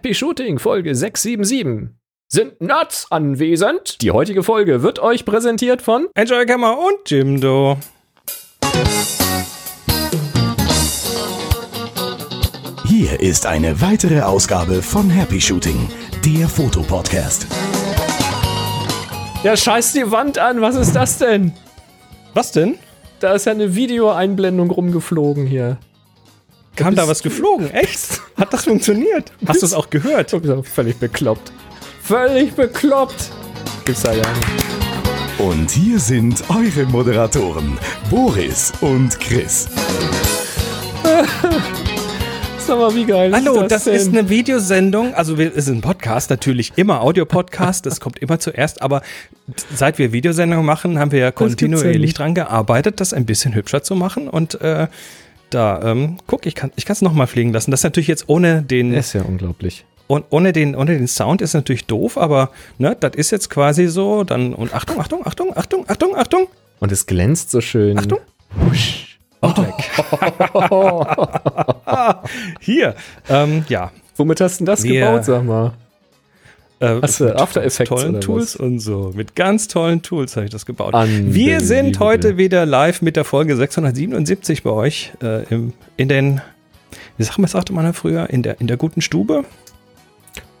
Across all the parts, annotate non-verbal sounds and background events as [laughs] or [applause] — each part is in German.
Happy Shooting Folge 677. Sind Nerds anwesend? Die heutige Folge wird euch präsentiert von Enjoy Kammer und Jimdo. Hier ist eine weitere Ausgabe von Happy Shooting, der Fotopodcast. Ja, scheiß die Wand an, was ist das denn? Was denn? Da ist ja eine Videoeinblendung rumgeflogen hier. Kam da was geflogen? Echt? Hat das funktioniert? Hast du es auch gehört? Völlig bekloppt. Völlig bekloppt. Gibt's da ja nicht. Und hier sind eure Moderatoren, Boris und Chris. [laughs] Sag mal, wie geil Hallo, ist das, das ist eine Videosendung. Also wir- es ist ein Podcast, natürlich immer Audio-Podcast. das kommt immer zuerst. Aber seit wir Videosendungen machen, haben wir ja kontinuierlich dran gearbeitet, das ein bisschen hübscher zu machen. Und äh, da, ähm, guck, ich kann es nochmal fliegen lassen. Das ist natürlich jetzt ohne den, ist ja unglaublich. Und ohne den, ohne den Sound ist natürlich doof, aber ne, das ist jetzt quasi so. Dann und Achtung, Achtung, Achtung, Achtung, Achtung, Achtung. Und es glänzt so schön. Achtung. Husch. Und weg. [laughs] Hier, ähm, ja. Womit hast du denn das Wir- gebaut, sag mal? Äh, Hast du mit After ganz Effects tollen Tools und so. Mit ganz tollen Tools habe ich das gebaut. Wir sind heute wieder live mit der Folge 677 bei euch äh, im, in den, wie sagt man, sagte man ja früher, in der, in der guten Stube.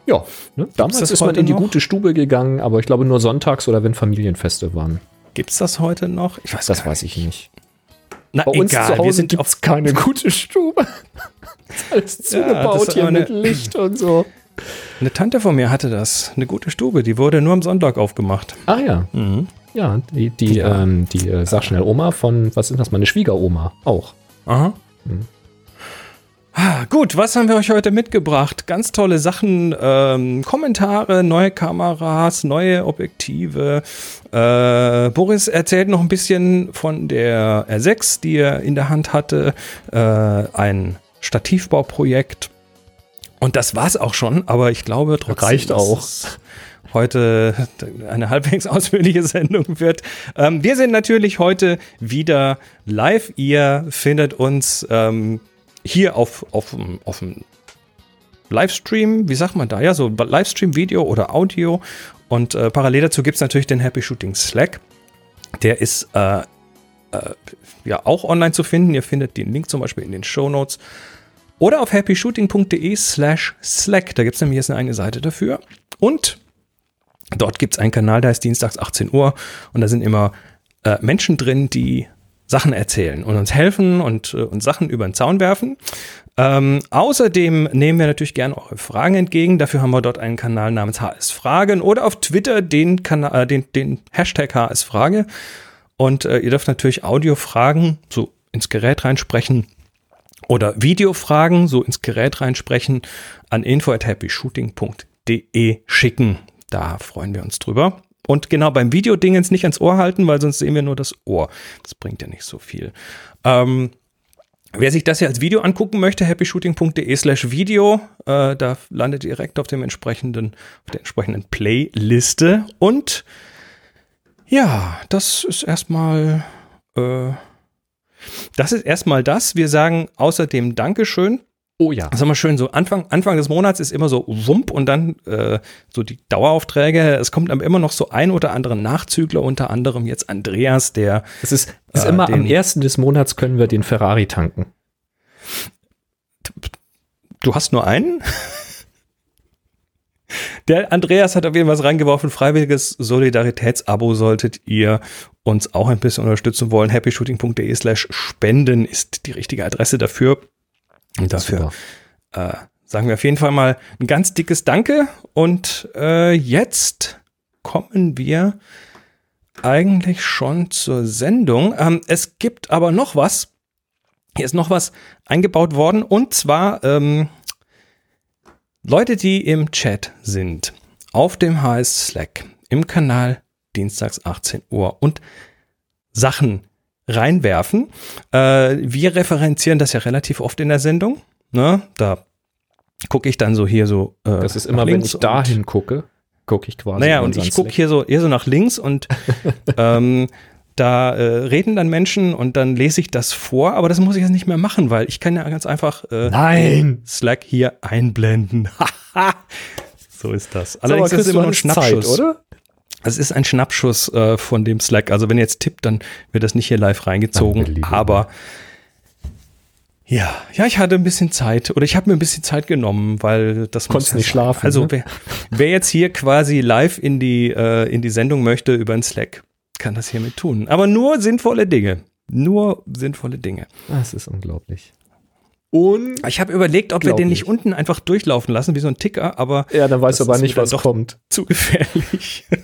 Ja, ne? damals das ist man in die noch? gute Stube gegangen, aber ich glaube nur sonntags oder wenn Familienfeste waren. Gibt's das heute noch? Ich weiß Das weiß ich nicht. Na, Bei uns egal, zu wir Hause sind gibt es keine [laughs] gute Stube. ist [laughs] alles zugebaut ist hier mit Licht und so. Eine Tante von mir hatte das, eine gute Stube, die wurde nur am Sonntag aufgemacht. Ah ja, Mhm. ja, die, die, Ja. Ähm, die äh, sag schnell Oma von, was ist das, meine Schwiegeroma auch. Aha. Ah, gut, was haben wir euch heute mitgebracht? Ganz tolle Sachen, ähm, Kommentare, neue Kameras, neue Objektive. Äh, Boris erzählt noch ein bisschen von der R6, die er in der Hand hatte, äh, ein Stativbauprojekt. Und das war's auch schon, aber ich glaube trotzdem, Reicht auch. heute eine halbwegs [laughs] ausführliche Sendung wird. Ähm, wir sind natürlich heute wieder live. Ihr findet uns ähm, hier auf, auf, dem- auf dem Livestream, wie sagt man da? Ja, so Livestream, Video oder Audio. Und äh, parallel dazu gibt es natürlich den Happy Shooting Slack. Der ist äh, äh, ja auch online zu finden. Ihr findet den Link zum Beispiel in den Show Notes. Oder auf happyshooting.de slash Slack. Da gibt es nämlich jetzt eine eigene Seite dafür. Und dort gibt es einen Kanal, der heißt Dienstags 18 Uhr. Und da sind immer äh, Menschen drin, die Sachen erzählen und uns helfen und äh, uns Sachen über den Zaun werfen. Ähm, außerdem nehmen wir natürlich gerne eure Fragen entgegen. Dafür haben wir dort einen Kanal namens HS Fragen oder auf Twitter den, Kana äh, den, den Hashtag HS Frage. Und äh, ihr dürft natürlich Audiofragen so ins Gerät reinsprechen oder Videofragen so ins Gerät reinsprechen an info@happyshooting.de schicken. Da freuen wir uns drüber. Und genau beim Videodingens nicht ans Ohr halten, weil sonst sehen wir nur das Ohr. Das bringt ja nicht so viel. Ähm, wer sich das hier als Video angucken möchte, happyshooting.de slash Video, äh, da landet ihr direkt auf dem entsprechenden, auf der entsprechenden Playliste. Und ja, das ist erstmal, äh, das ist erstmal das. Wir sagen außerdem Dankeschön. Oh ja. Das ist immer schön, so Anfang, Anfang des Monats ist immer so wump und dann äh, so die Daueraufträge. Es kommt aber immer noch so ein oder andere Nachzügler, unter anderem jetzt Andreas, der Es ist, ist Äh, immer am den- ersten des Monats können wir den Ferrari tanken. Du hast nur einen? Der Andreas hat auf jeden Fall was reingeworfen. Freiwilliges Solidaritätsabo solltet ihr uns auch ein bisschen unterstützen wollen. happyshooting.de slash spenden ist die richtige Adresse dafür. Und dafür äh, sagen wir auf jeden Fall mal ein ganz dickes Danke. Und äh, jetzt kommen wir eigentlich schon zur Sendung. Ähm, es gibt aber noch was. Hier ist noch was eingebaut worden. Und zwar ähm, Leute, die im Chat sind, auf dem HS Slack, im Kanal Dienstags 18 Uhr und Sachen reinwerfen. Äh, wir referenzieren das ja relativ oft in der Sendung. Ne? Da gucke ich dann so hier so. Äh, Das ist immer, wenn ich dahin gucke, gucke ich quasi. Naja, und ich gucke hier so, hier so nach links und [laughs] ähm, da äh, reden dann Menschen und dann lese ich das vor, aber das muss ich jetzt nicht mehr machen, weil ich kann ja ganz einfach äh! Slack hier einblenden. [laughs] so ist das. Allerdings ist es immer nur ein Schnappschuss. Zeit, oder? Es ist ein Schnappschuss äh, von dem Slack. Also wenn ihr jetzt tippt, dann wird das nicht hier live reingezogen. Aber ja, ja, ich hatte ein bisschen Zeit oder ich habe mir ein bisschen Zeit genommen, weil das Konntest nicht schlafen. Also ne? wer, wer, jetzt hier quasi live in die äh, in die Sendung möchte über den Slack, kann das hiermit tun. Aber nur sinnvolle Dinge. Nur sinnvolle Dinge. Das ist unglaublich. Und ich habe überlegt, ob wir den nicht unten einfach durchlaufen lassen, wie so ein Ticker, aber. Ja, dann weißt du aber nicht, was kommt. [laughs] Zu gefährlich. [laughs]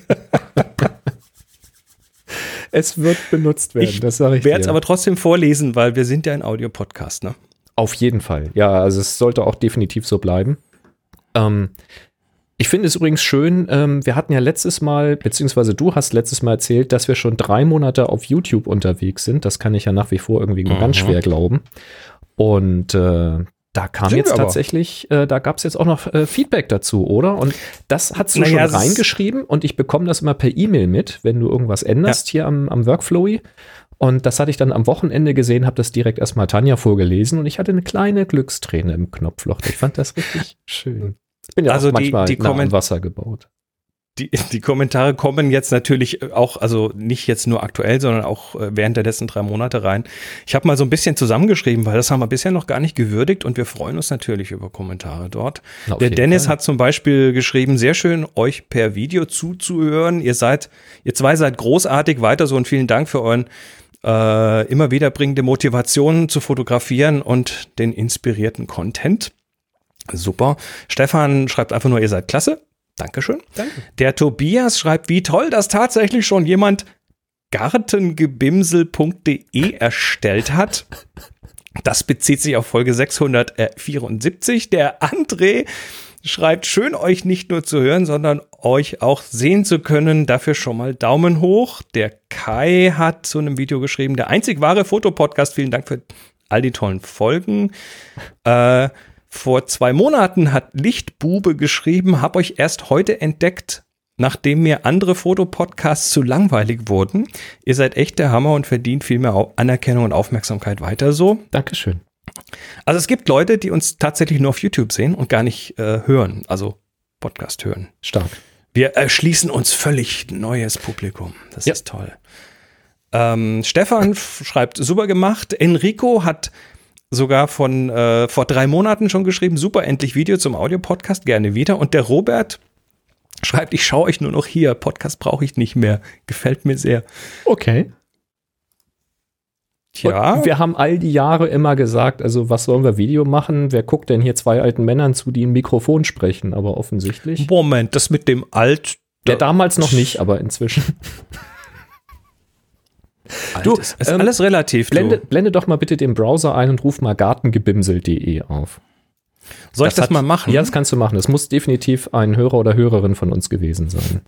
es wird benutzt werden, ich das sage ich werde es aber trotzdem vorlesen, weil wir sind ja ein Audiopodcast, ne? Auf jeden Fall. Ja, also es sollte auch definitiv so bleiben. Ähm, ich finde es übrigens schön, ähm, wir hatten ja letztes Mal, beziehungsweise du hast letztes Mal erzählt, dass wir schon drei Monate auf YouTube unterwegs sind. Das kann ich ja nach wie vor irgendwie nur mhm. ganz schwer glauben. Und äh, da kam Sind jetzt tatsächlich, äh, da gab es jetzt auch noch äh, Feedback dazu, oder? Und das hast du naja, schon reingeschrieben und ich bekomme das immer per E-Mail mit, wenn du irgendwas änderst ja. hier am, am Workflowy. Und das hatte ich dann am Wochenende gesehen, habe das direkt erstmal Tanja vorgelesen und ich hatte eine kleine Glücksträne im Knopfloch. Ich fand das richtig [laughs] schön. Ich bin ja also auch manchmal die, die nah am Wasser gebaut die, [laughs] die Kommentare kommen jetzt natürlich auch, also nicht jetzt nur aktuell, sondern auch äh, während der letzten drei Monate rein. Ich habe mal so ein bisschen zusammengeschrieben, weil das haben wir bisher noch gar nicht gewürdigt und wir freuen uns natürlich über Kommentare dort. Na, der Dennis Fall. hat zum Beispiel geschrieben, sehr schön, euch per Video zuzuhören. Ihr seid, ihr zwei seid großartig, weiter so und vielen Dank für euren äh, immer wiederbringende Motivation zu fotografieren und den inspirierten Content. Super. Stefan schreibt einfach nur, ihr seid klasse. Dankeschön. Danke. Der Tobias schreibt, wie toll, dass tatsächlich schon jemand gartengebimsel.de erstellt hat. Das bezieht sich auf Folge 674. Der André schreibt, schön euch nicht nur zu hören, sondern euch auch sehen zu können. Dafür schon mal Daumen hoch. Der Kai hat zu einem Video geschrieben, der einzig wahre Fotopodcast. Vielen Dank für all die tollen Folgen. Äh, vor zwei Monaten hat Lichtbube geschrieben, hab euch erst heute entdeckt, nachdem mir andere Fotopodcasts zu langweilig wurden. Ihr seid echt der Hammer und verdient viel mehr Anerkennung und Aufmerksamkeit weiter so. Dankeschön. Also es gibt Leute, die uns tatsächlich nur auf YouTube sehen und gar nicht äh, hören, also Podcast hören. Stark. Wir erschließen uns völlig neues Publikum. Das ja. ist toll. Ähm, Stefan schreibt, super gemacht. Enrico hat sogar von äh, vor drei Monaten schon geschrieben. Super, endlich Video zum Audio-Podcast, gerne wieder. Und der Robert schreibt, ich schaue euch nur noch hier. Podcast brauche ich nicht mehr. Gefällt mir sehr. Okay. Tja. Und wir haben all die Jahre immer gesagt, also was sollen wir Video machen? Wer guckt denn hier zwei alten Männern zu, die ein Mikrofon sprechen? Aber offensichtlich. Moment, das mit dem Alt. Ja, damals noch nicht, aber inzwischen. Du, ist ähm, alles relativ. Blende, blende, doch mal bitte den Browser ein und ruf mal gartengebimsel.de auf. Soll das ich das hat, mal machen? Ja, das kannst du machen. Es muss definitiv ein Hörer oder Hörerin von uns gewesen sein.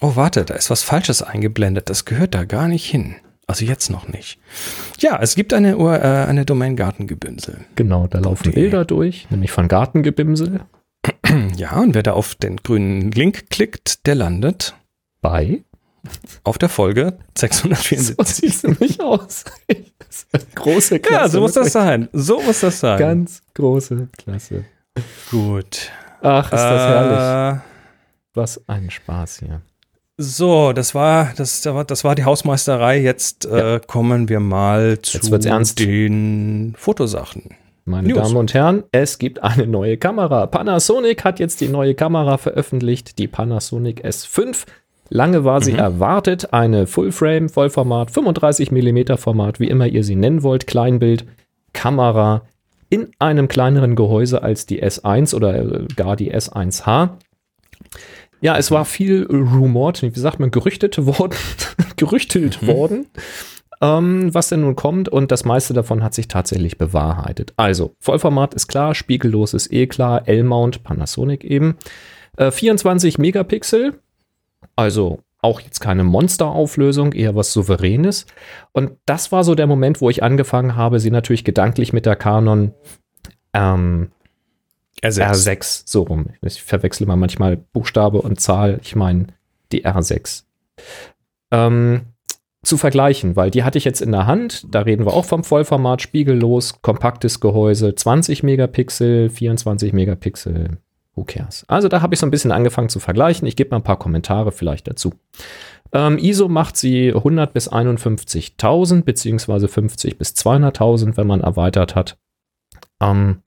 Oh, warte, da ist was Falsches eingeblendet. Das gehört da gar nicht hin. Also jetzt noch nicht. Ja, es gibt eine, äh, eine Domain Gartengebimsel. Genau, da laufen okay. Bilder durch, nämlich von Gartengebimsel. Ja, und wer da auf den grünen Link klickt, der landet bei auf der Folge 674. So sieht es nämlich aus. große Klasse. Ja, so muss das sein. So muss das sein. Ganz große Klasse. Gut. Ach, ist das äh, herrlich. Was ein Spaß hier. So, das war, das, das war die Hausmeisterei. Jetzt äh, ja. äh, kommen wir mal zu den Fotosachen. Meine News. Damen und Herren, es gibt eine neue Kamera. Panasonic hat jetzt die neue Kamera veröffentlicht, die Panasonic S5 Lange war sie mhm. erwartet, eine Full-Frame, Vollformat, 35 mm Format, wie immer ihr sie nennen wollt, Kleinbild, Kamera in einem kleineren Gehäuse als die S1 oder äh, gar die S1H. Ja, es war viel rumort, wie sagt man, gerüchtet worden, [laughs] gerüchtelt mhm. worden, ähm, was denn nun kommt und das meiste davon hat sich tatsächlich bewahrheitet. Also, Vollformat ist klar, spiegellos ist eh klar, L-Mount, Panasonic eben. Äh, 24 Megapixel, also auch jetzt keine Monsterauflösung, eher was Souveränes. Und das war so der Moment, wo ich angefangen habe, sie natürlich gedanklich mit der Canon ähm, R6. R6 so rum. Ich verwechsel mal manchmal Buchstabe und Zahl. Ich meine die R6. Ähm, zu vergleichen, weil die hatte ich jetzt in der Hand. Da reden wir auch vom Vollformat, spiegellos, kompaktes Gehäuse, 20 Megapixel, 24 Megapixel. Who cares? Also da habe ich so ein bisschen angefangen zu vergleichen. Ich gebe mal ein paar Kommentare vielleicht dazu. Ähm, ISO macht sie 100 bis 51.000 beziehungsweise 50 bis 200.000, wenn man erweitert hat. Ähm,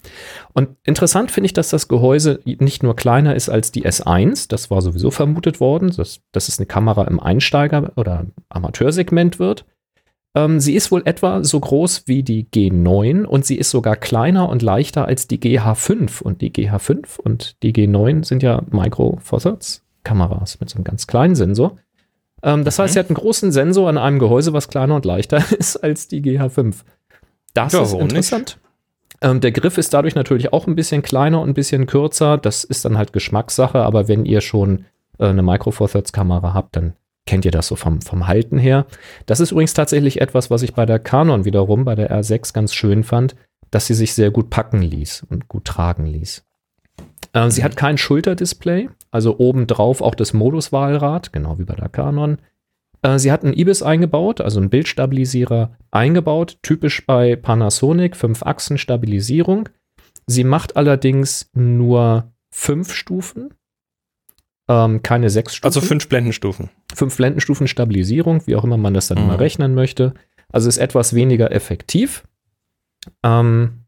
und interessant finde ich, dass das Gehäuse nicht nur kleiner ist als die S1, das war sowieso vermutet worden, dass, dass es eine Kamera im Einsteiger- oder Amateursegment wird. Ähm, sie ist wohl etwa so groß wie die G9 und sie ist sogar kleiner und leichter als die GH5. Und die GH5 und die G9 sind ja Micro Four Thirds Kameras mit so einem ganz kleinen Sensor. Ähm, das mhm. heißt, sie hat einen großen Sensor an einem Gehäuse, was kleiner und leichter [laughs] ist als die GH5. Das ja, ist interessant. Ähm, der Griff ist dadurch natürlich auch ein bisschen kleiner und ein bisschen kürzer. Das ist dann halt Geschmackssache, aber wenn ihr schon äh, eine Micro Four Thirds Kamera habt, dann kennt ihr das so vom, vom Halten her. Das ist übrigens tatsächlich etwas, was ich bei der Canon wiederum, bei der R6 ganz schön fand, dass sie sich sehr gut packen ließ und gut tragen ließ. Äh, sie hat kein Schulterdisplay, also obendrauf auch das Moduswahlrad, genau wie bei der Canon. Äh, sie hat einen IBIS eingebaut, also einen Bildstabilisierer eingebaut, typisch bei Panasonic, 5-Achsen-Stabilisierung. Sie macht allerdings nur fünf Stufen, ähm, keine sechs Stufen. Also fünf Blendenstufen. Fünf Blendenstufen Stabilisierung, wie auch immer man das dann mhm. immer rechnen möchte. Also ist etwas weniger effektiv. Ähm,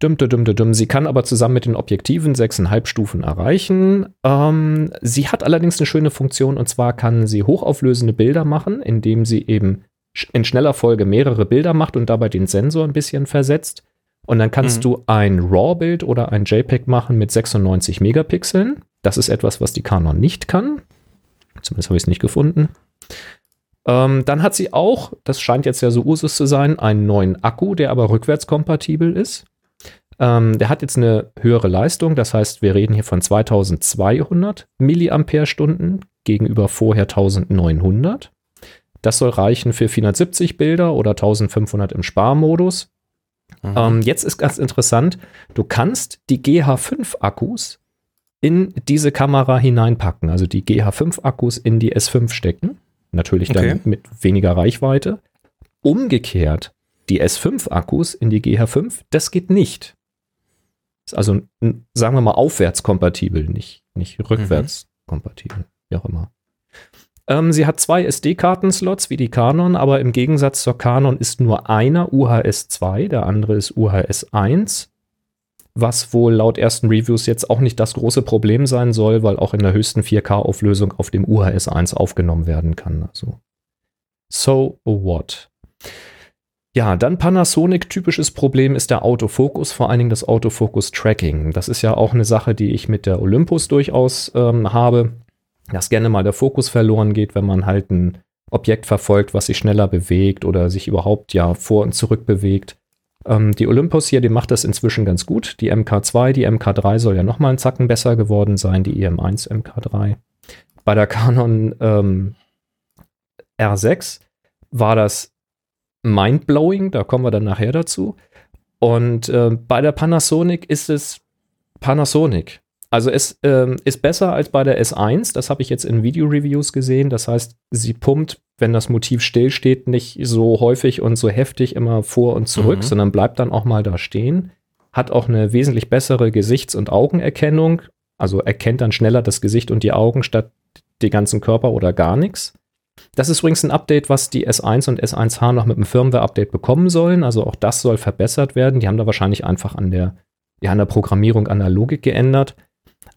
Dum, dum, dum, dum. Sie kann aber zusammen mit den Objektiven sechseinhalb Stufen erreichen. Ähm, sie hat allerdings eine schöne Funktion und zwar kann sie hochauflösende Bilder machen, indem sie eben in schneller Folge mehrere Bilder macht und dabei den Sensor ein bisschen versetzt. Und dann kannst mhm. du ein RAW-Bild oder ein JPEG machen mit 96 Megapixeln. Das ist etwas, was die Canon nicht kann. Zumindest habe ich es nicht gefunden. Ähm, dann hat sie auch, das scheint jetzt ja so Usus zu sein, einen neuen Akku, der aber rückwärtskompatibel ist. Ähm, der hat jetzt eine höhere Leistung, das heißt, wir reden hier von 2200 Milliampere-Stunden gegenüber vorher 1900. Das soll reichen für 470 Bilder oder 1500 im Sparmodus. Mhm. Ähm, jetzt ist ganz interessant, du kannst die GH5-Akkus in diese Kamera hineinpacken, also die GH5-Akkus in die S5 stecken. Natürlich dann okay. mit weniger Reichweite. Umgekehrt, die S5-Akkus in die GH5, das geht nicht. Ist also, sagen wir mal, aufwärtskompatibel, nicht, nicht rückwärtskompatibel, mhm. wie auch immer. Ähm, sie hat zwei SD-Karten-Slots wie die Canon, aber im Gegensatz zur Canon ist nur einer UHS 2, der andere ist UHS 1 was wohl laut ersten Reviews jetzt auch nicht das große Problem sein soll, weil auch in der höchsten 4K-Auflösung auf dem UHS 1 aufgenommen werden kann. Also, so what? Ja, dann Panasonic typisches Problem ist der Autofokus, vor allen Dingen das Autofokus-Tracking. Das ist ja auch eine Sache, die ich mit der Olympus durchaus ähm, habe, dass gerne mal der Fokus verloren geht, wenn man halt ein Objekt verfolgt, was sich schneller bewegt oder sich überhaupt ja vor und zurück bewegt. Ähm, die Olympus hier, die macht das inzwischen ganz gut. Die MK2, die MK3 soll ja nochmal einen Zacken besser geworden sein, die EM1 MK3. Bei der Canon ähm, R6 war das mindblowing, da kommen wir dann nachher dazu. Und äh, bei der Panasonic ist es Panasonic. Also es ähm, ist besser als bei der S1, das habe ich jetzt in Video-Reviews gesehen. Das heißt, sie pumpt wenn das Motiv stillsteht, nicht so häufig und so heftig immer vor und zurück, mhm. sondern bleibt dann auch mal da stehen. Hat auch eine wesentlich bessere Gesichts- und Augenerkennung. Also erkennt dann schneller das Gesicht und die Augen statt den ganzen Körper oder gar nichts. Das ist übrigens ein Update, was die S1 und S1H noch mit einem Firmware-Update bekommen sollen. Also auch das soll verbessert werden. Die haben da wahrscheinlich einfach an der, ja, an der Programmierung, an der Logik geändert.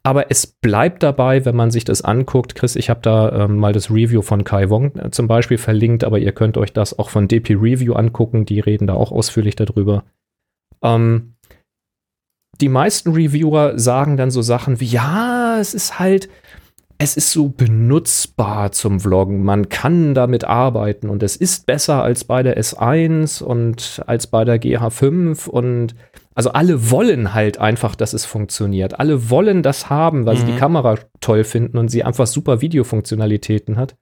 Aber es bleibt dabei, wenn man sich das anguckt. Chris, ich habe da ähm, mal das Review von Kai Wong äh, zum Beispiel verlinkt, aber ihr könnt euch das auch von DP Review angucken. Die reden da auch ausführlich darüber. Ähm, die meisten Reviewer sagen dann so Sachen wie, ja, es ist halt, es ist so benutzbar zum Vloggen. Man kann damit arbeiten und es ist besser als bei der S1 und als bei der GH5 und also alle wollen halt einfach, dass es funktioniert. Alle wollen das haben, weil mhm. sie die mhm. Kamera toll finden und sie einfach super Videofunktionalitäten hat.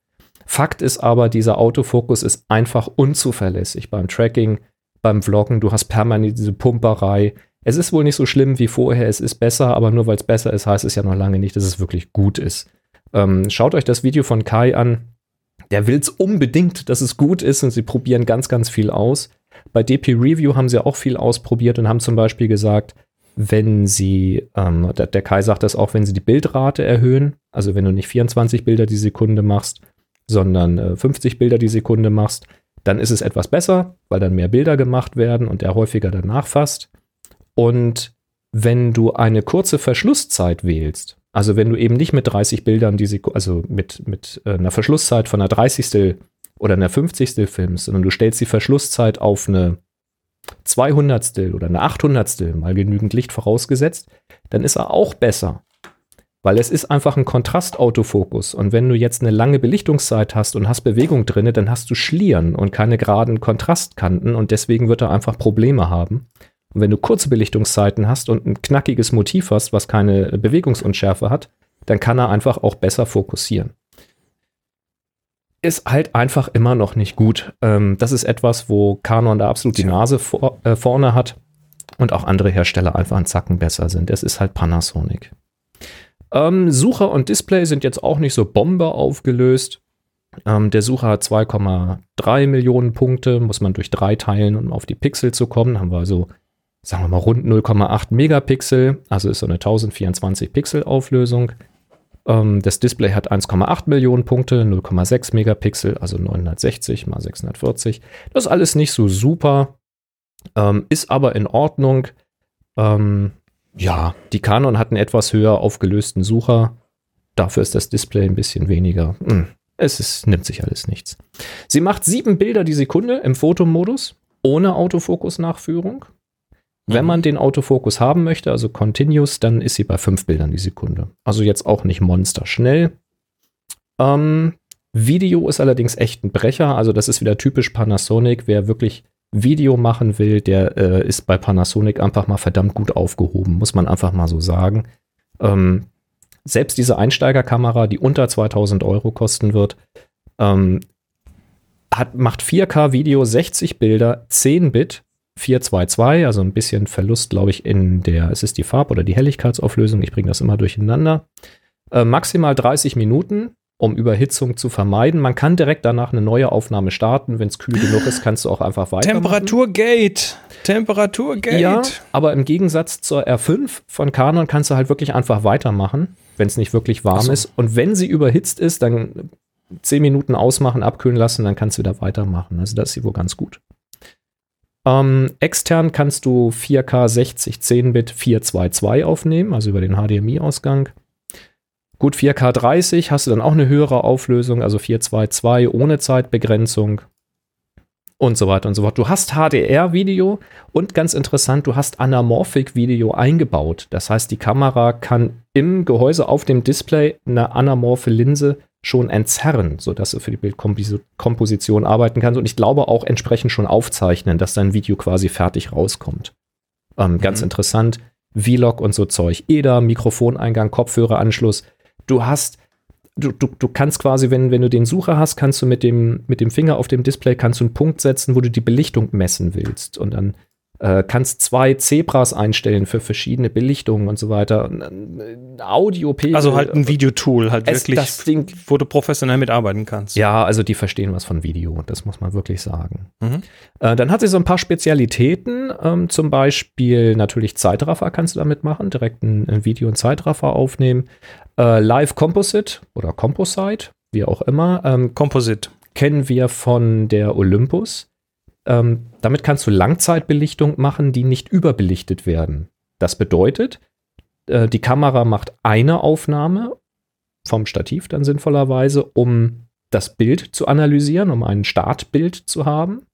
Fakt ist aber, dieser Autofokus ist einfach unzuverlässig beim Tracking, beim Vloggen. Du hast permanent diese Pumperei. Es ist wohl nicht so schlimm wie vorher, es ist besser, aber nur weil es besser ist, heißt es ja noch lange nicht, dass es wirklich gut ist. Ähm, schaut euch das Video von Kai an. Der will es unbedingt, dass es gut ist und sie probieren ganz, ganz viel aus. Bei DP Review haben sie auch viel ausprobiert und haben zum Beispiel gesagt, wenn sie, ähm, der, der Kai sagt das auch, wenn sie die Bildrate erhöhen, also wenn du nicht 24 Bilder die Sekunde machst, sondern äh, 50 Bilder die Sekunde machst, dann ist es etwas besser, weil dann mehr Bilder gemacht werden und er häufiger danach fasst. Und wenn du eine kurze Verschlusszeit wählst, also wenn du eben nicht mit 30 Bildern die Sekunde, also mit, mit äh, einer Verschlusszeit von einer 30. oder einer 50. filmst, sondern du stellst die Verschlusszeit auf eine 200. oder eine 800. mal genügend Licht vorausgesetzt, dann ist er auch besser. Weil es ist einfach ein Kontrastautofokus. Und wenn du jetzt eine lange Belichtungszeit hast und hast Bewegung drin, dann hast du Schlieren und keine geraden Kontrastkanten und deswegen wird er einfach Probleme haben. Und wenn du kurze Belichtungszeiten hast und ein knackiges Motiv hast, was keine Bewegungsunschärfe hat, dann kann er einfach auch besser fokussieren. Ist halt einfach immer noch nicht gut. Ähm, das ist etwas, wo Canon da absolut die Nase vor, äh, vorne hat und auch andere Hersteller einfach einen Zacken besser sind. Es ist halt Panasonic. Ähm, Sucher und Display sind jetzt auch nicht so Bombe aufgelöst. Ähm, der Sucher hat 2,3 Millionen Punkte, muss man durch drei teilen, um auf die Pixel zu kommen. Haben wir also, sagen wir mal, rund 0,8 Megapixel, also ist so eine 1024 Pixel Auflösung. Ähm, das Display hat 1,8 Millionen Punkte, 0,6 Megapixel, also 960 mal 640. Das ist alles nicht so super, ähm, ist aber in Ordnung. Ähm, ja, die Canon hat einen etwas höher aufgelösten Sucher. Dafür ist das Display ein bisschen weniger. Hm, es ist, nimmt sich alles nichts. Sie macht sieben Bilder die Sekunde im Fotomodus, ohne Autofokus-Nachführung. Wenn man den Autofokus haben möchte, also Continuous, dann ist sie bei fünf Bildern die Sekunde. Also jetzt auch nicht monsterschnell. Ähm, Video ist allerdings echt ein Brecher. Also das ist wieder typisch Panasonic. Wer wirklich Video machen will, der äh, ist bei Panasonic einfach mal verdammt gut aufgehoben, muss man einfach mal so sagen. Ähm, selbst diese Einsteigerkamera, die unter 2000 Euro kosten wird, ähm, hat, macht 4K-Video, 60 Bilder, 10 Bit, 422, also ein bisschen Verlust, glaube ich, in der, es ist die Farb- oder die Helligkeitsauflösung, ich bringe das immer durcheinander. Äh, maximal 30 Minuten, um Überhitzung zu vermeiden. Man kann direkt danach eine neue Aufnahme starten. Wenn es kühl genug ist, kannst du auch einfach weiter. Temperaturgate. Temperaturgate. Ja, aber im Gegensatz zur R5 von Canon kannst du halt wirklich einfach weitermachen, wenn es nicht wirklich warm so. ist. Und wenn sie überhitzt ist, dann 10 Minuten ausmachen, abkühlen lassen, dann kannst du wieder weitermachen. Also das ist sie wohl ganz gut. Ähm, extern kannst du 4K 60 10-Bit 422 aufnehmen, also über den HDMI-Ausgang. Gut, 4K 30 hast du dann auch eine höhere Auflösung, also 422 ohne Zeitbegrenzung und so weiter und so fort. Du hast HDR-Video und ganz interessant, du hast Anamorphic-Video eingebaut. Das heißt, die Kamera kann im Gehäuse auf dem Display eine anamorphe Linse schon entzerren, sodass du für die Bildkomposition arbeiten kannst und ich glaube auch entsprechend schon aufzeichnen, dass dein Video quasi fertig rauskommt. Ähm, mhm. Ganz interessant. Vlog und so Zeug. EDA, Mikrofoneingang, Kopfhöreranschluss du hast, du, du, du kannst quasi, wenn, wenn du den Sucher hast, kannst du mit dem, mit dem Finger auf dem Display kannst du einen Punkt setzen, wo du die Belichtung messen willst. Und dann äh, kannst zwei Zebras einstellen für verschiedene Belichtungen und so weiter. Audio, Also halt ein Videotool, halt wirklich, das Ding, wo du professionell mitarbeiten kannst. Ja, also die verstehen was von Video, das muss man wirklich sagen. Mhm. Äh, dann hat sie so ein paar Spezialitäten, ähm, zum Beispiel natürlich Zeitraffer kannst du damit machen, direkt ein, ein Video und Zeitraffer aufnehmen. Äh, Live Composite oder Composite, wie auch immer. Ähm, Composite. Kennen wir von der Olympus. Ähm, damit kannst du Langzeitbelichtung machen, die nicht überbelichtet werden. Das bedeutet, äh, die Kamera macht eine Aufnahme vom Stativ dann sinnvollerweise, um das Bild zu analysieren, um ein Startbild zu haben.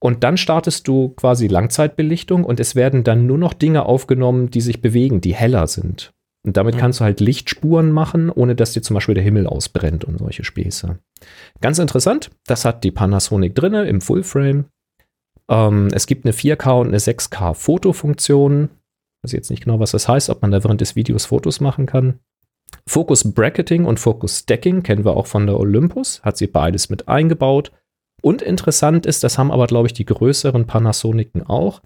Und dann startest du quasi Langzeitbelichtung und es werden dann nur noch Dinge aufgenommen, die sich bewegen, die heller sind. Und damit kannst du halt Lichtspuren machen, ohne dass dir zum Beispiel der Himmel ausbrennt und solche Späße. Ganz interessant, das hat die Panasonic drinne im Fullframe. Ähm, es gibt eine 4K und eine 6K Fotofunktion. Ich weiß jetzt nicht genau, was das heißt, ob man da während des Videos Fotos machen kann. Focus Bracketing und Focus Stacking kennen wir auch von der Olympus, hat sie beides mit eingebaut. Und interessant ist, das haben aber, glaube ich, die größeren Panasoniken auch,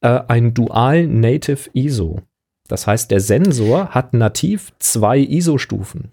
äh, ein Dual Native ISO. Das heißt, der Sensor hat nativ zwei ISO-Stufen.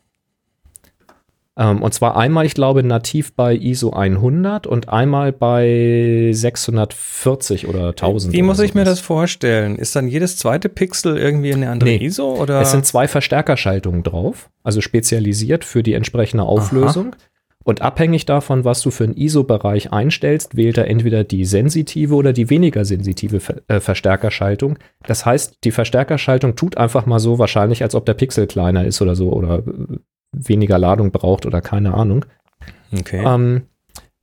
Ähm, und zwar einmal, ich glaube, nativ bei ISO 100 und einmal bei 640 oder 1000. Wie muss ich mir das vorstellen? Ist dann jedes zweite Pixel irgendwie eine andere Nee. ISO oder? Es sind zwei Verstärkerschaltungen drauf, also spezialisiert für die entsprechende Auflösung. Und abhängig davon, was du für einen ISO-Bereich einstellst, wählt er entweder die sensitive oder die weniger sensitive Ver äh, Verstärkerschaltung. Das heißt, die Verstärkerschaltung tut einfach mal so wahrscheinlich, als ob der Pixel kleiner ist oder so oder äh, weniger Ladung braucht oder keine Ahnung. okay. Ähm,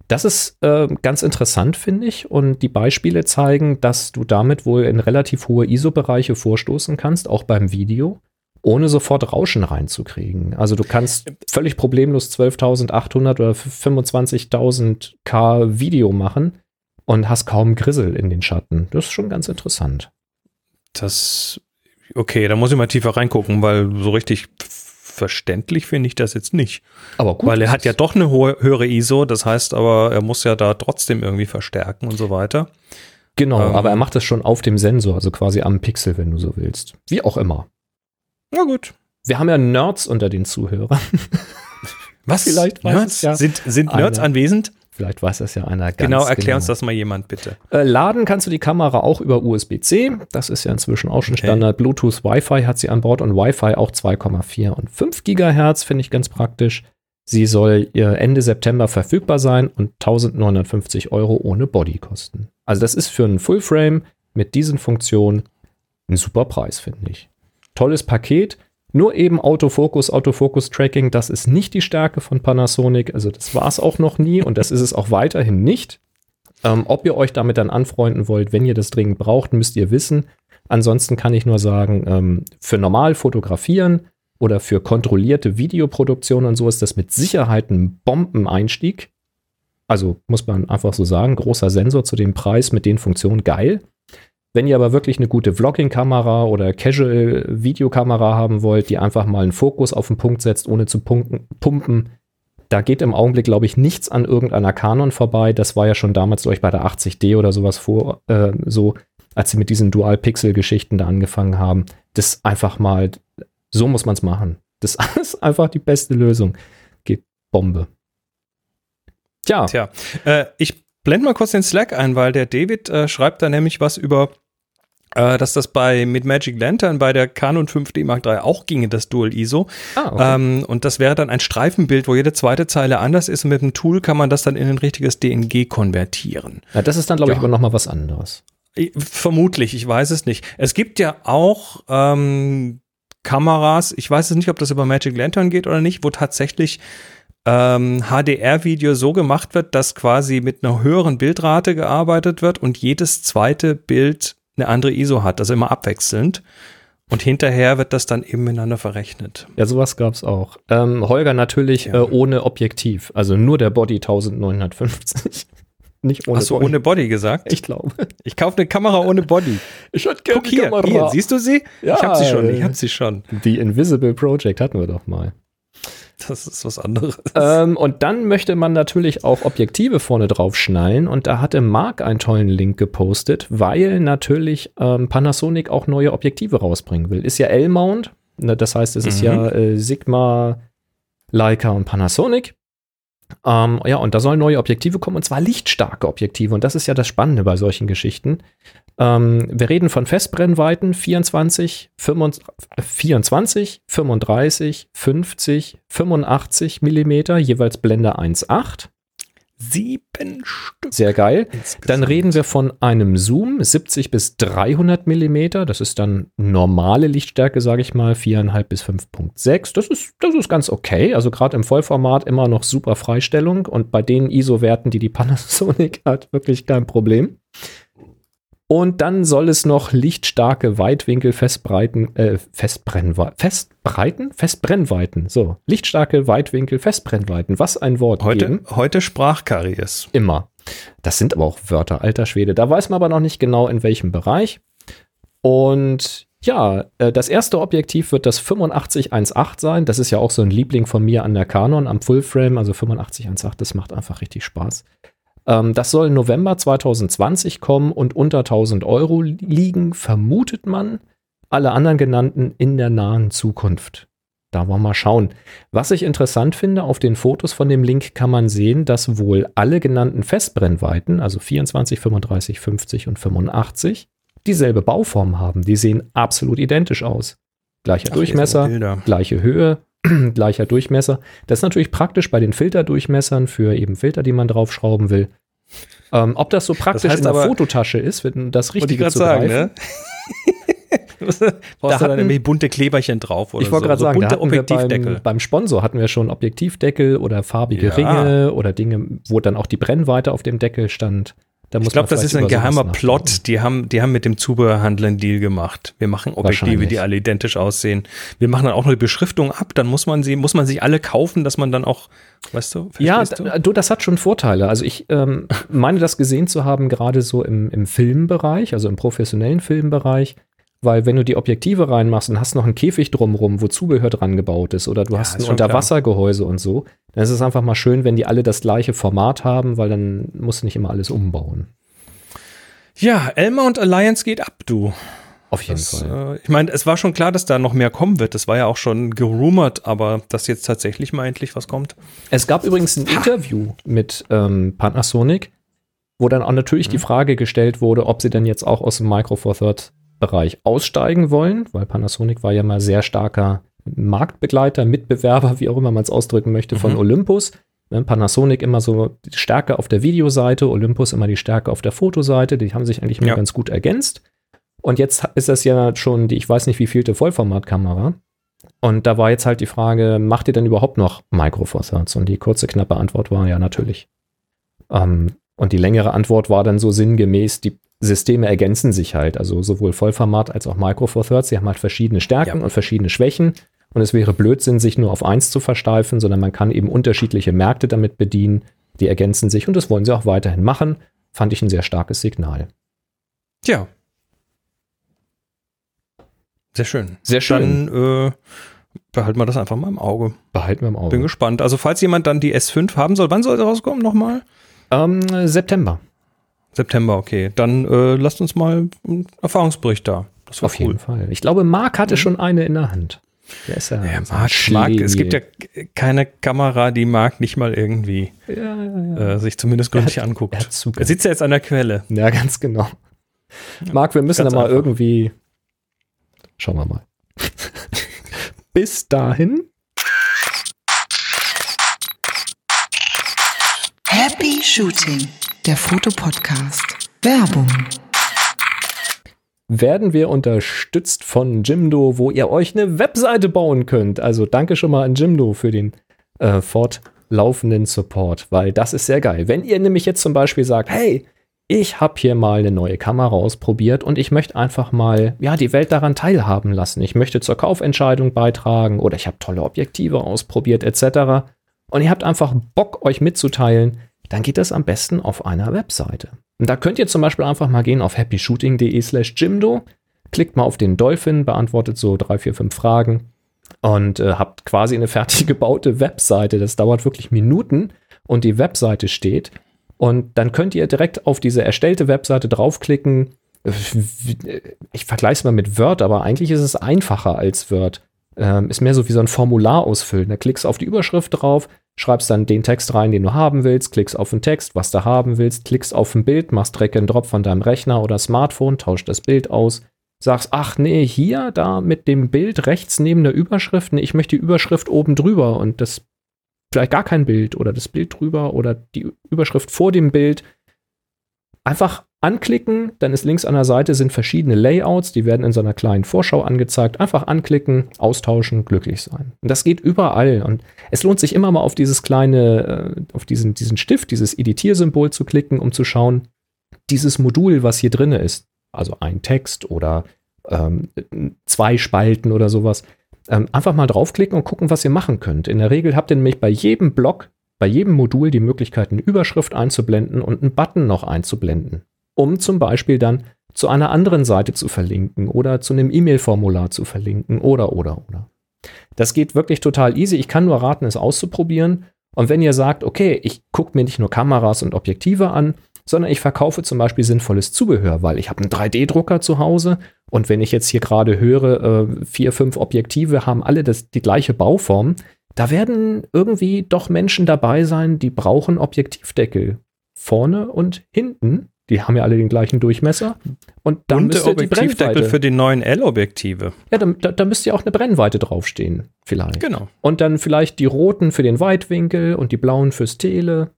das ist äh, ganz interessant, finde ich. Und die Beispiele zeigen, dass du damit wohl in relativ hohe ISO-Bereiche vorstoßen kannst, auch beim Video, ohne sofort Rauschen reinzukriegen. Also du kannst völlig problemlos 12.800 oder 25.000 K Video machen und hast kaum Grissel in den Schatten. Das ist schon ganz interessant. Das, okay, da muss ich mal tiefer reingucken, weil so richtig verständlich finde ich das jetzt nicht. Aber gut. weil er hat ja doch eine hohe, höhere ISO, das heißt aber, er muss ja da trotzdem irgendwie verstärken und so weiter. Genau, ähm, aber er macht das schon auf dem Sensor, also quasi am Pixel, wenn du so willst. Wie auch immer. Na gut. Wir haben ja Nerds unter den Zuhörern. [laughs] Was? Vielleicht weiß Nerds? es ja sind, sind Nerds einer. anwesend? Vielleicht weiß das ja einer ganz genau, erklär genau. uns das mal jemand bitte. Äh, laden kannst du die Kamera auch über USB-C. Das ist ja inzwischen auch schon Okay. Standard. Bluetooth, Wi-Fi hat sie an Bord und Wi-Fi auch 2,4 und 5 Gigahertz, finde ich ganz praktisch. Sie soll ihr Ende September verfügbar sein und 1950 Euro ohne Body kosten. Also das ist für einen Fullframe mit diesen Funktionen ein super Preis, finde ich. Tolles Paket. Nur eben Autofokus, Autofokus-Tracking, das ist nicht die Stärke von Panasonic. Also das war es auch noch nie und das ist es auch weiterhin nicht. Ähm, ob ihr euch damit dann anfreunden wollt, wenn ihr das dringend braucht, müsst ihr wissen. Ansonsten kann ich nur sagen, ähm, für normal fotografieren oder für kontrollierte Videoproduktion und so ist das mit Sicherheit ein Bombeneinstieg. Also muss man einfach so sagen, großer Sensor zu dem Preis mit den Funktionen geil. Wenn ihr aber wirklich eine gute Vlogging-Kamera oder Casual-Videokamera haben wollt, die einfach mal einen Fokus auf den Punkt setzt, ohne zu punkten, pumpen, da geht im Augenblick, glaube ich, nichts an irgendeiner Canon vorbei. Das war ja schon damals, glaube ich, bei der 80D oder sowas vor, äh, so, als sie mit diesen Dual-Pixel-Geschichten da angefangen haben. Das einfach mal, so muss man es machen. Das [laughs] ist einfach die beste Lösung. Geht Bombe. Tja, Tja, äh, ich blende mal kurz den Slack ein, weil der David äh, schreibt da nämlich was über, äh, dass das bei mit Magic Lantern bei der Canon 5D Mark III auch ginge, das Dual ISO. ah, okay. Ähm, und das wäre dann ein Streifenbild, wo jede zweite Zeile anders ist. Und mit dem Tool kann man das dann in ein richtiges DNG konvertieren. ja, das ist dann, glaube ich, ja. aber nochmal was anderes. Ich- Vermutlich, ich weiß es nicht. Es gibt ja auch ähm, Kameras, ich weiß es nicht, ob das über Magic Lantern geht oder nicht, wo tatsächlich ähm, HDR-Video so gemacht wird, dass quasi mit einer höheren Bildrate gearbeitet wird und jedes zweite Bild eine andere ISO hat, also immer abwechselnd. Und hinterher wird das dann eben miteinander verrechnet. Ja, sowas gab es auch. Ähm, Holger natürlich Ja. äh, ohne Objektiv, also nur der Body 1950. [laughs] Nicht ohne Hast du Body. ohne Body gesagt? Ich glaube. Ich kaufe eine Kamera ohne Body. [laughs] Ich hätte gerne Guck hier, hier, siehst du sie? Ja, ich hab sie schon, ich äh, hab sie schon. Die Invisible Project hatten wir doch mal. [laughs] Das ist was anderes. Ähm, und dann möchte man natürlich auch Objektive vorne drauf schnallen. Und da hatte Marc einen tollen Link gepostet, weil natürlich ähm, Panasonic auch neue Objektive rausbringen will. Ist ja L-Mount. Ne, das heißt, es ist Mhm. ja äh, Sigma, Leica und Panasonic. Ähm, ja, und da sollen neue Objektive kommen, und zwar lichtstarke Objektive. Und das ist ja das Spannende bei solchen Geschichten. Ähm, wir reden von Festbrennweiten 24, 25, 24, 35, 50, 85 Millimeter, jeweils Blende 1,8. Sieben Stück. Sehr geil. insgesamt. Dann reden wir von einem Zoom 70 bis 300 Millimeter. Das ist dann normale Lichtstärke, sage ich mal, 4,5 bis 5,6. Das ist, das ist ganz okay. Also gerade im Vollformat immer noch super Freistellung und bei den ISO-Werten, die die Panasonic [laughs] hat, wirklich kein Problem. Und dann soll es noch lichtstarke Weitwinkel Festbreiten, äh, Festbrennweiten, Festbreiten? Festbrennweiten. So, lichtstarke Weitwinkel Festbrennweiten. Was ein Wort Heute, geben. heute Sprachkaries. Immer. Das sind aber auch Wörter, alter Schwede. Da weiß man aber noch nicht genau, in welchem Bereich. Und ja, äh, das erste Objektiv wird das 8518 sein. Das ist ja auch so ein Liebling von mir an der Canon am Fullframe, also 8518. Das macht einfach richtig Spaß. Ähm, das soll November 2020 kommen und unter 1000 Euro liegen, vermutet man. Alle anderen genannten in der nahen Zukunft. da wollen wir mal schauen. Was ich interessant finde, auf den Fotos von dem Link kann man sehen, dass wohl alle genannten Festbrennweiten, also 24, 35, 50 und 85, dieselbe Bauform haben. Die sehen absolut identisch aus. Gleicher Ach, Durchmesser, gleiche Höhe, [clears throat] gleicher Durchmesser. Das ist natürlich praktisch bei den Filterdurchmessern für eben Filter, die man draufschrauben will. Ähm, ob das so praktisch das heißt in der aber, Fototasche ist, wenn das Richtige zu sagen, greifen. Ne? [laughs] Brauchst da du hatten, dann irgendwie bunte Kleberchen drauf oder Ich wollte so. gerade so sagen, bunte Objektivdeckel. Beim, beim, Sponsor hatten wir schon Objektivdeckel oder farbige ja. Ringe oder Dinge, wo dann auch die Brennweite auf dem Deckel stand. Da ich glaube, das ist ein geheimer Plot. Die haben, die haben mit dem Zubehörhandler einen Deal gemacht. Wir machen Objektive, die alle identisch aussehen. Wir machen dann auch noch die Beschriftung ab. Dann muss man sie, muss man sich alle kaufen, dass man dann auch, weißt du? Ja, du? du, das hat schon Vorteile. Also ich ähm, meine, das gesehen zu haben, gerade so im, im Filmbereich, also im professionellen Filmbereich. Weil wenn du die Objektive reinmachst und hast noch einen Käfig drumrum, wo Zubehör dran gebaut ist, oder du ja, hast ein Unterwassergehäuse und so, dann ist es einfach mal schön, wenn die alle das gleiche Format haben, weil dann musst du nicht immer alles umbauen. Ja, Elmer und Alliance geht ab, du. Auf jeden das, Fall. Äh, ich meine, es war schon klar, dass da noch mehr kommen wird. Das war ja auch schon gerumort, aber dass jetzt tatsächlich mal endlich was kommt. Es gab übrigens ein ha. Interview mit ähm, Panasonic, wo dann auch natürlich mhm. die Frage gestellt wurde, ob sie denn jetzt auch aus dem Micro Four Third Bereich aussteigen wollen, weil Panasonic war ja mal sehr starker Marktbegleiter, Mitbewerber, wie auch immer man es ausdrücken möchte, von mhm. Olympus. Ne, Panasonic immer so die Stärke auf der Videoseite, Olympus immer die Stärke auf der Fotoseite. Die haben sich eigentlich immer ja. ganz gut ergänzt. Und jetzt ist das ja schon die, ich weiß nicht, wie vielte Vollformatkamera. Und da war jetzt halt die Frage, macht ihr denn überhaupt noch Micro Four Thirds? Und die kurze, knappe Antwort war ja natürlich. Ähm, und die längere Antwort war dann so sinngemäß, die Systeme ergänzen sich halt. Also sowohl Vollformat als auch Micro Four Thirds. Sie haben halt verschiedene Stärken ja. und verschiedene Schwächen. Und es wäre Blödsinn, sich nur auf eins zu versteifen, sondern man kann eben unterschiedliche Märkte damit bedienen. Die ergänzen sich und das wollen sie auch weiterhin machen. Fand ich ein sehr starkes Signal. Tja. Sehr schön. Sehr schön. Dann äh, behalten wir das einfach mal im Auge. Behalten wir im Auge. Bin gespannt. Also falls jemand dann die S5 haben soll, wann soll sie rauskommen nochmal? Ähm, September. September, okay. Dann äh, lasst uns mal einen Erfahrungsbericht da. Das war Auf cool. jeden Fall. Ich glaube, Marc hatte mhm. schon eine in der Hand. Der ist ja, ja Marc, Marc, es gibt ja keine Kamera, die Marc nicht mal irgendwie ja, ja, äh, sich zumindest gründlich anguckt. Er, er, sitzt ja jetzt an der Quelle. Ja, ganz genau. Marc, wir müssen da mal einfach. irgendwie. Schauen wir mal. [laughs] Bis dahin. Happy Shooting der Fotopodcast. Werbung. Werden wir unterstützt von Jimdo, wo ihr euch eine Webseite bauen könnt. Also danke schon mal an Jimdo für den äh, fortlaufenden Support, weil das ist sehr geil. Wenn ihr nämlich jetzt zum Beispiel sagt, hey, ich habe hier mal eine neue Kamera ausprobiert und ich möchte einfach mal ja die Welt daran teilhaben lassen. Ich möchte zur Kaufentscheidung beitragen oder ich habe tolle Objektive ausprobiert etc. Und ihr habt einfach Bock, euch mitzuteilen, dann geht das am besten auf einer Webseite. Und da könnt ihr zum Beispiel einfach mal gehen auf happyshooting.de slash Jimdo, klickt mal auf den Dolphin, beantwortet so drei, vier, fünf Fragen und äh, habt quasi eine fertig [laughs] gebaute Webseite. Das dauert wirklich Minuten und die Webseite steht. Und dann könnt ihr direkt auf diese erstellte Webseite draufklicken. Ich vergleiche es mal mit Word, aber eigentlich ist es einfacher als Word. Ähm, ist mehr so wie so ein Formular ausfüllen. Da klickst du auf die Überschrift drauf, schreibst dann den Text rein, den du haben willst, klickst auf den Text, was du haben willst, klickst auf ein Bild, machst Drag and Drop von deinem Rechner oder Smartphone, tauscht das Bild aus, sagst, ach nee, hier, da mit dem Bild rechts neben der Überschrift, nee, ich möchte die Überschrift oben drüber und das vielleicht gar kein Bild oder das Bild drüber oder die Überschrift vor dem Bild. Einfach anklicken, dann ist links an der Seite sind verschiedene Layouts, die werden in so einer kleinen Vorschau angezeigt. Einfach anklicken, austauschen, glücklich sein. Und das geht überall. Und es lohnt sich immer mal auf dieses kleine, äh, auf diesen, diesen Stift, dieses Editiersymbol zu klicken, um zu schauen, dieses Modul, was hier drin ist, also ein Text oder ähm, zwei Spalten oder sowas, ähm, einfach mal draufklicken und gucken, was ihr machen könnt. In der Regel habt ihr nämlich bei jedem Block, bei jedem Modul die Möglichkeit, eine Überschrift einzublenden und einen Button noch einzublenden um zum Beispiel dann zu einer anderen Seite zu verlinken oder zu einem E-Mail-Formular zu verlinken oder, oder, oder. Das geht wirklich total easy. Ich kann nur raten, es auszuprobieren. Und wenn ihr sagt, okay, ich gucke mir nicht nur Kameras und Objektive an, sondern ich verkaufe zum Beispiel sinnvolles Zubehör, weil ich habe einen 3D-Drucker zu Hause Und wenn ich jetzt hier gerade höre, äh, vier, fünf Objektive haben alle das, die gleiche Bauform, da werden irgendwie doch Menschen dabei sein, die brauchen Objektivdeckel. Vorne und hinten. Die haben ja alle den gleichen Durchmesser. Und da Und der Objektivdeckel für die neuen L-Objektive. Ja, da, da, da müsste ja auch eine Brennweite draufstehen, vielleicht. Genau. Und dann vielleicht die roten für den Weitwinkel und die blauen fürs Tele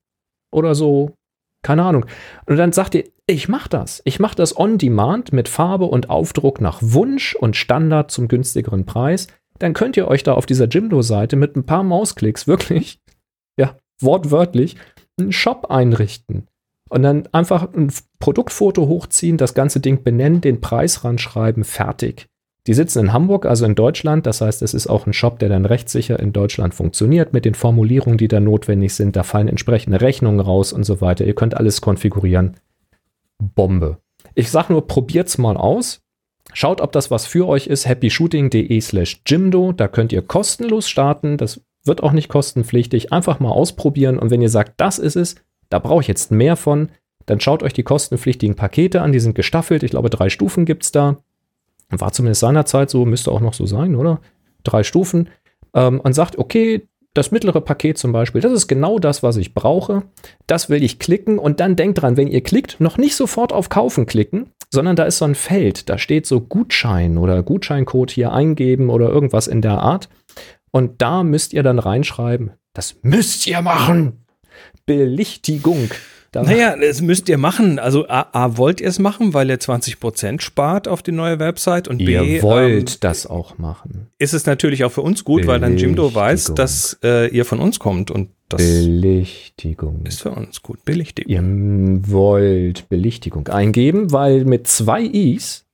oder so. Keine Ahnung. Und dann sagt ihr, ich mach das. Ich mach das on demand mit Farbe und Aufdruck nach Wunsch und Standard zum günstigeren Preis. Dann könnt ihr euch da auf dieser Jimdo-Seite mit ein paar Mausklicks wirklich, [laughs] ja, wortwörtlich, einen Shop einrichten. Und dann einfach ein Produktfoto hochziehen, das ganze Ding benennen, den Preis ranschreiben, fertig. Die sitzen in Hamburg, also in Deutschland. Das heißt, es ist auch ein Shop, der dann rechtssicher in Deutschland funktioniert mit den Formulierungen, die da notwendig sind. Da fallen entsprechende Rechnungen raus und so weiter. Ihr könnt alles konfigurieren. Bombe. Ich sag nur, probiert's mal aus. Schaut, ob das was für euch ist. happyshooting.de slash Jimdo. Da könnt ihr kostenlos starten. Das wird auch nicht kostenpflichtig. Einfach mal ausprobieren. Und wenn ihr sagt, das ist es, da brauche ich jetzt mehr von, dann schaut euch die kostenpflichtigen Pakete an. Die sind gestaffelt. Ich glaube, drei Stufen gibt's da. War zumindest seinerzeit so, müsste auch noch so sein, oder? Drei Stufen. Ähm, und sagt, okay, das mittlere Paket zum Beispiel, das ist genau das, was ich brauche. Das will ich klicken und dann denkt dran, wenn ihr klickt, noch nicht sofort auf Kaufen klicken, sondern da ist so ein Feld, da steht so Gutschein oder Gutscheincode hier eingeben oder irgendwas in der Art. Und da müsst ihr dann reinschreiben, das müsst ihr machen. Belichtigung. Da Naja, das müsst ihr machen. Also A, A wollt ihr es machen, weil ihr 20% spart auf die neue Website und B, ihr wollt ähm, das auch machen. ist es natürlich auch für uns gut, weil dann Jimdo weiß, dass äh, ihr von uns kommt und das Belichtigung. ist für uns gut. Belichtigung. Ihr wollt Belichtigung eingeben, weil mit zwei I's,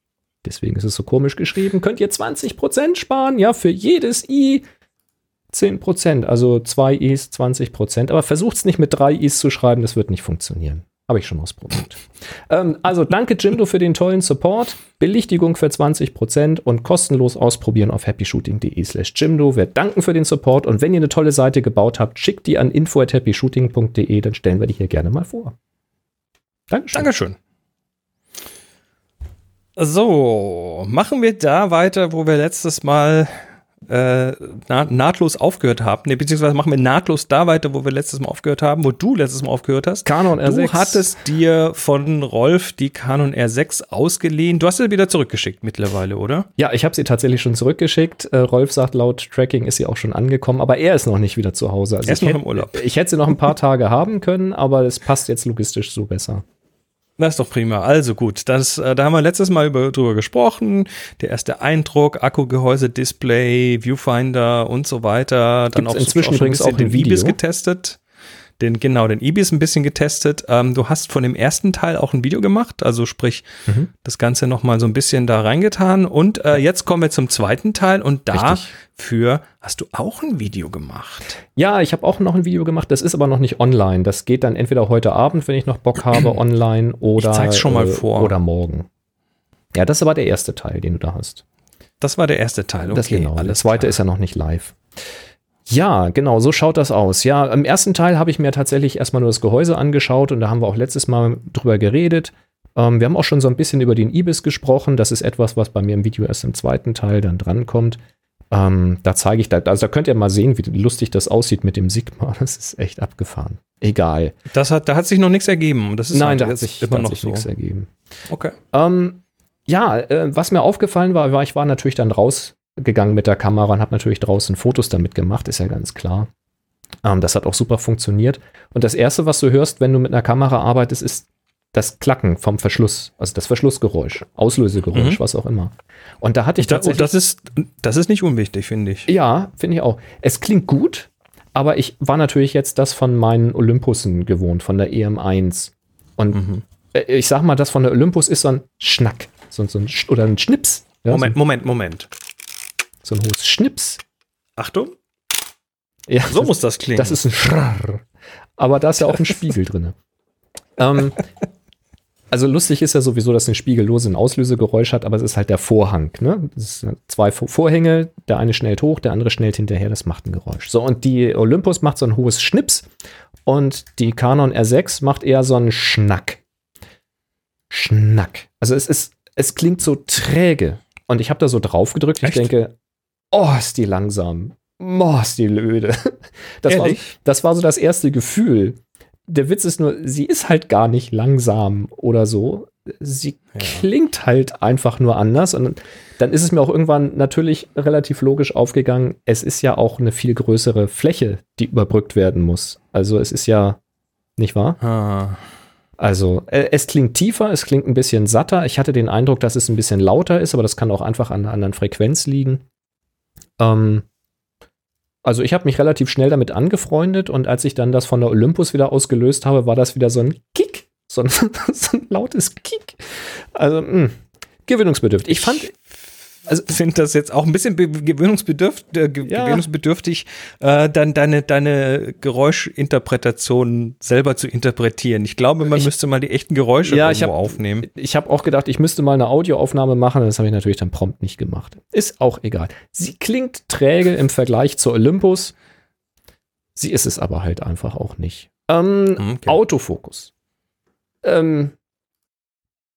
deswegen ist es so komisch geschrieben, könnt ihr 20% sparen. Ja, für jedes I 10%, also zwei I's 20%. Aber versucht es nicht mit drei I's zu schreiben, das wird nicht funktionieren. Habe ich schon ausprobiert. [laughs] ähm, also danke Jimdo für den tollen Support. Belichtigung für 20% und kostenlos ausprobieren auf happyshooting.de slash Jimdo. Wir danken für den Support und wenn ihr eine tolle Seite gebaut habt, schickt die an info at happyshooting.de, dann stellen wir die hier gerne mal vor. Dankeschön. Dankeschön. So, machen wir da weiter, wo wir letztes Mal äh, na, nahtlos aufgehört haben. Nee, beziehungsweise machen wir nahtlos da weiter, wo wir letztes Mal aufgehört haben, wo du letztes Mal aufgehört hast. Canon Du R6. hattest dir von Rolf die Canon R6 ausgeliehen. Du hast sie wieder zurückgeschickt mittlerweile, oder? Ja, ich habe sie tatsächlich schon zurückgeschickt. Äh, Rolf sagt, laut Tracking ist sie auch schon angekommen, aber er ist noch nicht wieder zu Hause. Also Er ist noch hätt- im Urlaub. Ich hätte sie noch ein paar Tage haben können, aber es passt jetzt logistisch so besser. Das ist doch prima. Also gut, das, äh, da haben wir letztes Mal über, drüber gesprochen. Der erste Eindruck, Akkugehäuse, Display, Viewfinder und so weiter. Dann Gibt's auch, inzwischen übrigens auch den Video. Getestet. Den, genau, den IBIS ein bisschen getestet. Ähm, du hast von dem ersten Teil auch ein Video gemacht, also sprich, Mhm. das Ganze nochmal so ein bisschen da reingetan. Und äh, jetzt kommen wir zum zweiten Teil und dafür hast du auch ein Video gemacht. Ja, ich habe auch noch ein Video gemacht, das ist aber noch nicht online. Das geht dann entweder heute Abend, wenn ich noch Bock [clears throat] habe, online oder, zeig's schon mal äh, vor. oder morgen. Ja, das aber der erste Teil, den du da hast. Das war der erste Teil. Okay, das genau. Der alles zweite klar. ist ja noch nicht live. Ja, genau, so schaut das aus. Ja, im ersten Teil habe ich mir tatsächlich erstmal nur das Gehäuse angeschaut und da haben wir auch letztes Mal drüber geredet. Ähm, wir haben auch schon so ein bisschen über den IBIS gesprochen. Das ist etwas, was bei mir im Video erst im zweiten Teil dann drankommt. Ähm, da zeige ich da, also da könnt ihr mal sehen, wie lustig das aussieht mit dem Sigma. [laughs] Das ist echt abgefahren. Egal. Das hat, da hat sich noch nichts ergeben. Das ist Nein, halt da hat sich, immer noch sich so. nichts ergeben. Okay. Ähm, ja, äh, was mir aufgefallen war, war, ich war natürlich dann rausgegangen mit der Kamera und habe natürlich draußen Fotos damit gemacht, ist ja ganz klar. Ähm, das hat auch super funktioniert. Und das Erste, was du hörst, wenn du mit einer Kamera arbeitest, ist das Klacken vom Verschluss, also das Verschlussgeräusch, Auslösegeräusch, Mhm. was auch immer. Und da hatte ich und tatsächlich... das ist, das ist nicht unwichtig, finde ich. Ja, finde ich auch. Es klingt gut, aber ich war natürlich jetzt das von meinen Olympusen gewohnt, von der EM1. Und Mhm. äh, ich sag mal, das von der Olympus ist so ein Schnack, so, so ein oder ein Schnips. Ja, Moment, Moment, Moment. So, so ein hohes Schnips. Achtung, Ja, so das, muss das klingen. das ist ein Schrarr. Aber da ist ja auch ein Spiegel drin. [laughs] Ähm, also lustig ist ja sowieso, dass ein Spiegellose ein Auslösegeräusch hat, aber es ist halt der Vorhang. Ne? Das sind zwei Vor- Vorhänge, der eine schnellt hoch, der andere schnellt hinterher, das macht ein Geräusch. So, und die Olympus macht so ein hohes Schnips und die Canon R6 macht eher so einen Schnack. Schnack. Also es ist es klingt so träge. Und ich habe da so drauf gedrückt. Ich denke, oh, ist die langsam. Oh, ist die löde. [laughs] Das war, das war so das erste Gefühl. Der Witz ist nur, sie ist halt gar nicht langsam oder so. Sie ja. klingt halt einfach nur anders. Und dann ist es mir auch irgendwann natürlich relativ logisch aufgegangen, es ist ja auch eine viel größere Fläche, die überbrückt werden muss. Also es ist ja, nicht wahr? Ah. Also äh, es klingt tiefer, es klingt ein bisschen satter. Ich hatte den Eindruck, dass es ein bisschen lauter ist, aber das kann auch einfach an einer anderen Frequenz liegen. Ähm, also ich habe mich relativ schnell damit angefreundet und als ich dann das von der Olympus wieder ausgelöst habe, war das wieder so ein Kick, so ein, [laughs] so ein lautes Kick. Also mh, hm, gewinnungsbedürftig. Ich fand, also finde das jetzt auch ein bisschen gewöhnungsbedürft, äh, ja. gewöhnungsbedürftig, äh, dann deine, deine Geräuschinterpretation selber zu interpretieren. Ich glaube, man ich, müsste mal die echten Geräusche ja, irgendwo hab, aufnehmen. Ich habe auch gedacht, ich müsste mal eine Audioaufnahme machen. Das habe ich natürlich dann prompt nicht gemacht. Ist auch egal. Sie klingt träge im Vergleich zur Olympus. Sie ist es aber halt einfach auch nicht. Ähm, okay. Autofokus. Ähm,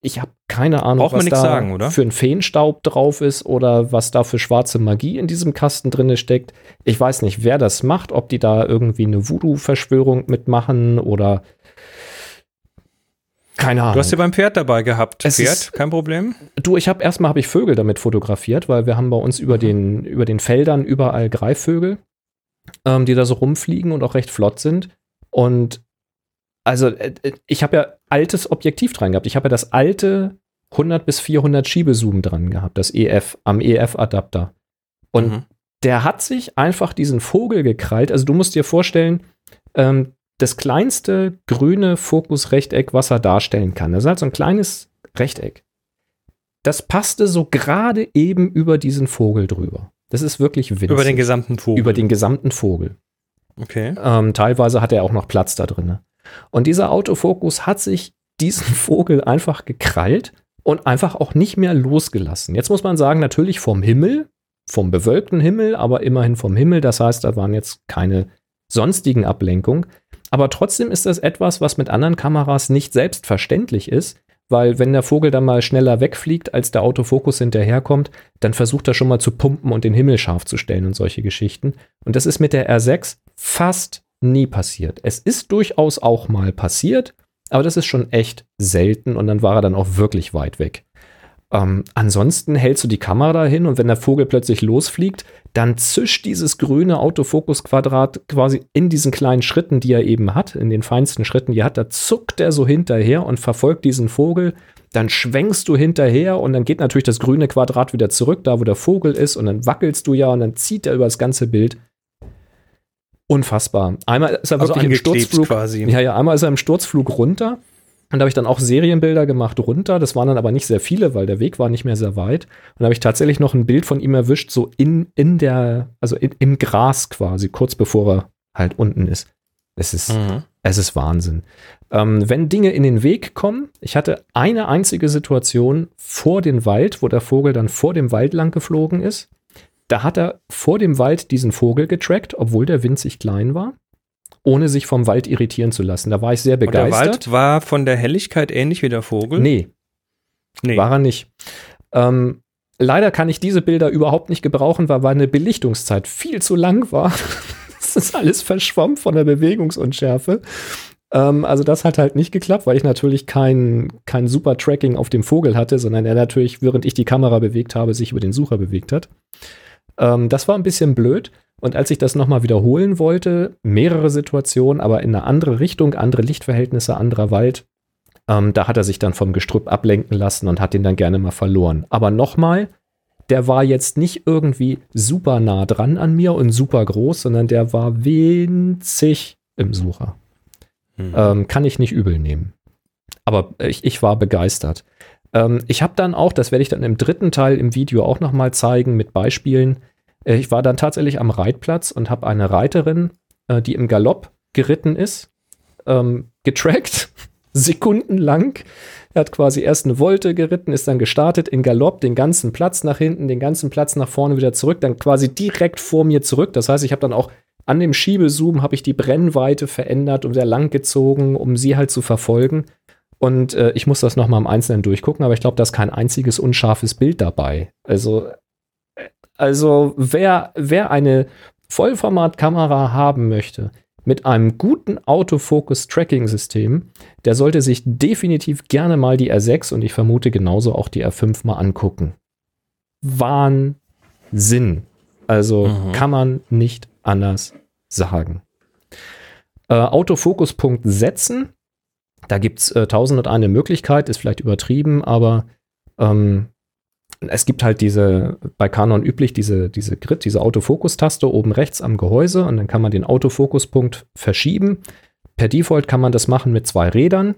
ich habe keine Ahnung, Braucht was da sagen, für ein Feenstaub drauf ist oder was da für schwarze Magie in diesem Kasten drin steckt. Ich weiß nicht, wer das macht, ob die da irgendwie eine Voodoo-Verschwörung mitmachen oder keine Ahnung. Du hast ja beim Pferd dabei gehabt. Es Pferd, ist, kein Problem. Du, ich habe erstmal habe ich Vögel damit fotografiert, weil wir haben bei uns über den über den Feldern überall Greifvögel, ähm, die da so rumfliegen und auch recht flott sind. Und also äh, äh, ich habe ja altes Objektiv dran gehabt. Ich habe ja das alte 100 bis 400 Schiebezoom dran gehabt, das EF am EF-Adapter. Und mhm. der hat sich einfach diesen Vogel gekrallt. Also du musst dir vorstellen, ähm, das kleinste grüne Fokusrechteck, was er darstellen kann. Das ist halt so ein kleines Rechteck. Das passte so gerade eben über diesen Vogel drüber. Das ist wirklich winzig. Über den gesamten Vogel. Über den gesamten Vogel. Okay. Ähm, teilweise hat er auch noch Platz da drin. Und dieser Autofokus hat sich diesen Vogel einfach gekrallt und einfach auch nicht mehr losgelassen. Jetzt muss man sagen, natürlich vom Himmel, vom bewölkten Himmel, aber immerhin vom Himmel. Das heißt, da waren jetzt keine sonstigen Ablenkungen. Aber trotzdem ist das etwas, was mit anderen Kameras nicht selbstverständlich ist, weil wenn der Vogel dann mal schneller wegfliegt, als der Autofokus hinterherkommt, dann versucht er schon mal zu pumpen und den Himmel scharf zu stellen und solche Geschichten. Und das ist mit der R6 fast nie passiert. Es ist durchaus auch mal passiert, aber das ist schon echt selten und dann war er dann auch wirklich weit weg. Ähm, ansonsten hältst du die Kamera hin und wenn der Vogel plötzlich losfliegt, dann zischt dieses grüne Autofokusquadrat quasi in diesen kleinen Schritten, die er eben hat, in den feinsten Schritten, die er hat, da zuckt er so hinterher und verfolgt diesen Vogel. Dann schwenkst du hinterher und dann geht natürlich das grüne Quadrat wieder zurück, da wo der Vogel ist, und dann wackelst du ja und dann zieht er über das ganze Bild. Unfassbar. Einmal ist er also wirklich im Sturzflug. Quasi. Ja, ja, einmal ist er im Sturzflug runter. Und da habe ich dann auch Serienbilder gemacht runter. Das waren dann aber nicht sehr viele, weil der Weg war nicht mehr sehr weit. Und da habe ich tatsächlich noch ein Bild von ihm erwischt, so in, in der, also in, im Gras quasi, kurz bevor er halt unten ist. Es ist, mhm. es ist Wahnsinn. Ähm, wenn Dinge in den Weg kommen, ich hatte eine einzige Situation vor dem Wald, wo der Vogel dann vor dem Wald lang geflogen ist. Da hat er vor dem Wald diesen Vogel getrackt, obwohl der winzig klein war, ohne sich vom Wald irritieren zu lassen. Da war ich sehr begeistert. Und der Wald war von der Helligkeit ähnlich wie der Vogel? Nee. Nee. War er nicht. Ähm, leider kann ich diese Bilder überhaupt nicht gebrauchen, weil meine Belichtungszeit viel zu lang war. [laughs] das ist alles verschwommen von der Bewegungsunschärfe. Ähm, also das hat halt nicht geklappt, weil ich natürlich kein, kein super Tracking auf dem Vogel hatte, sondern er natürlich, während ich die Kamera bewegt habe, sich über den Sucher bewegt hat. Ähm, das war ein bisschen blöd. Und als ich das nochmal wiederholen wollte, mehrere Situationen, aber in eine andere Richtung, andere Lichtverhältnisse, anderer Wald, ähm, da hat er sich dann vom Gestrüpp ablenken lassen und hat den dann gerne mal verloren. Aber nochmal, der war jetzt nicht irgendwie super nah dran an mir und super groß, sondern der war winzig im Sucher. Mhm. Ähm, kann ich nicht übel nehmen. Aber ich, ich war begeistert. Ähm, ich habe dann auch, das werde ich dann im dritten Teil im Video auch nochmal zeigen mit Beispielen. Äh, ich war dann tatsächlich am Reitplatz und habe eine Reiterin, äh, die im Galopp geritten ist, ähm, getrackt, [laughs] sekundenlang. Er hat quasi erst eine Wolte geritten, ist dann gestartet in Galopp, den ganzen Platz nach hinten, den ganzen Platz nach vorne wieder zurück, dann quasi direkt vor mir zurück. Das heißt, ich habe dann auch an dem Schiebezoom habe ich die Brennweite verändert und sehr lang gezogen, um sie halt zu verfolgen. Und äh, ich muss das nochmal im Einzelnen durchgucken, aber ich glaube, da ist kein einziges unscharfes Bild dabei. Also, äh, also wer, wer eine Vollformatkamera haben möchte, mit einem guten Autofokus-Tracking-System, der sollte sich definitiv gerne mal die R6 und ich vermute genauso auch die R5 mal angucken. Wahnsinn. Also mhm. kann man nicht anders sagen. Äh, Autofokuspunkt setzen. Da gibt es äh, tausend und eine Möglichkeit, ist vielleicht übertrieben, aber ähm, es gibt halt diese, bei Canon üblich, diese, diese Grid, diese Autofokus-Taste oben rechts am Gehäuse und dann kann man den Autofokuspunkt verschieben. Per Default kann man das machen mit zwei Rädern.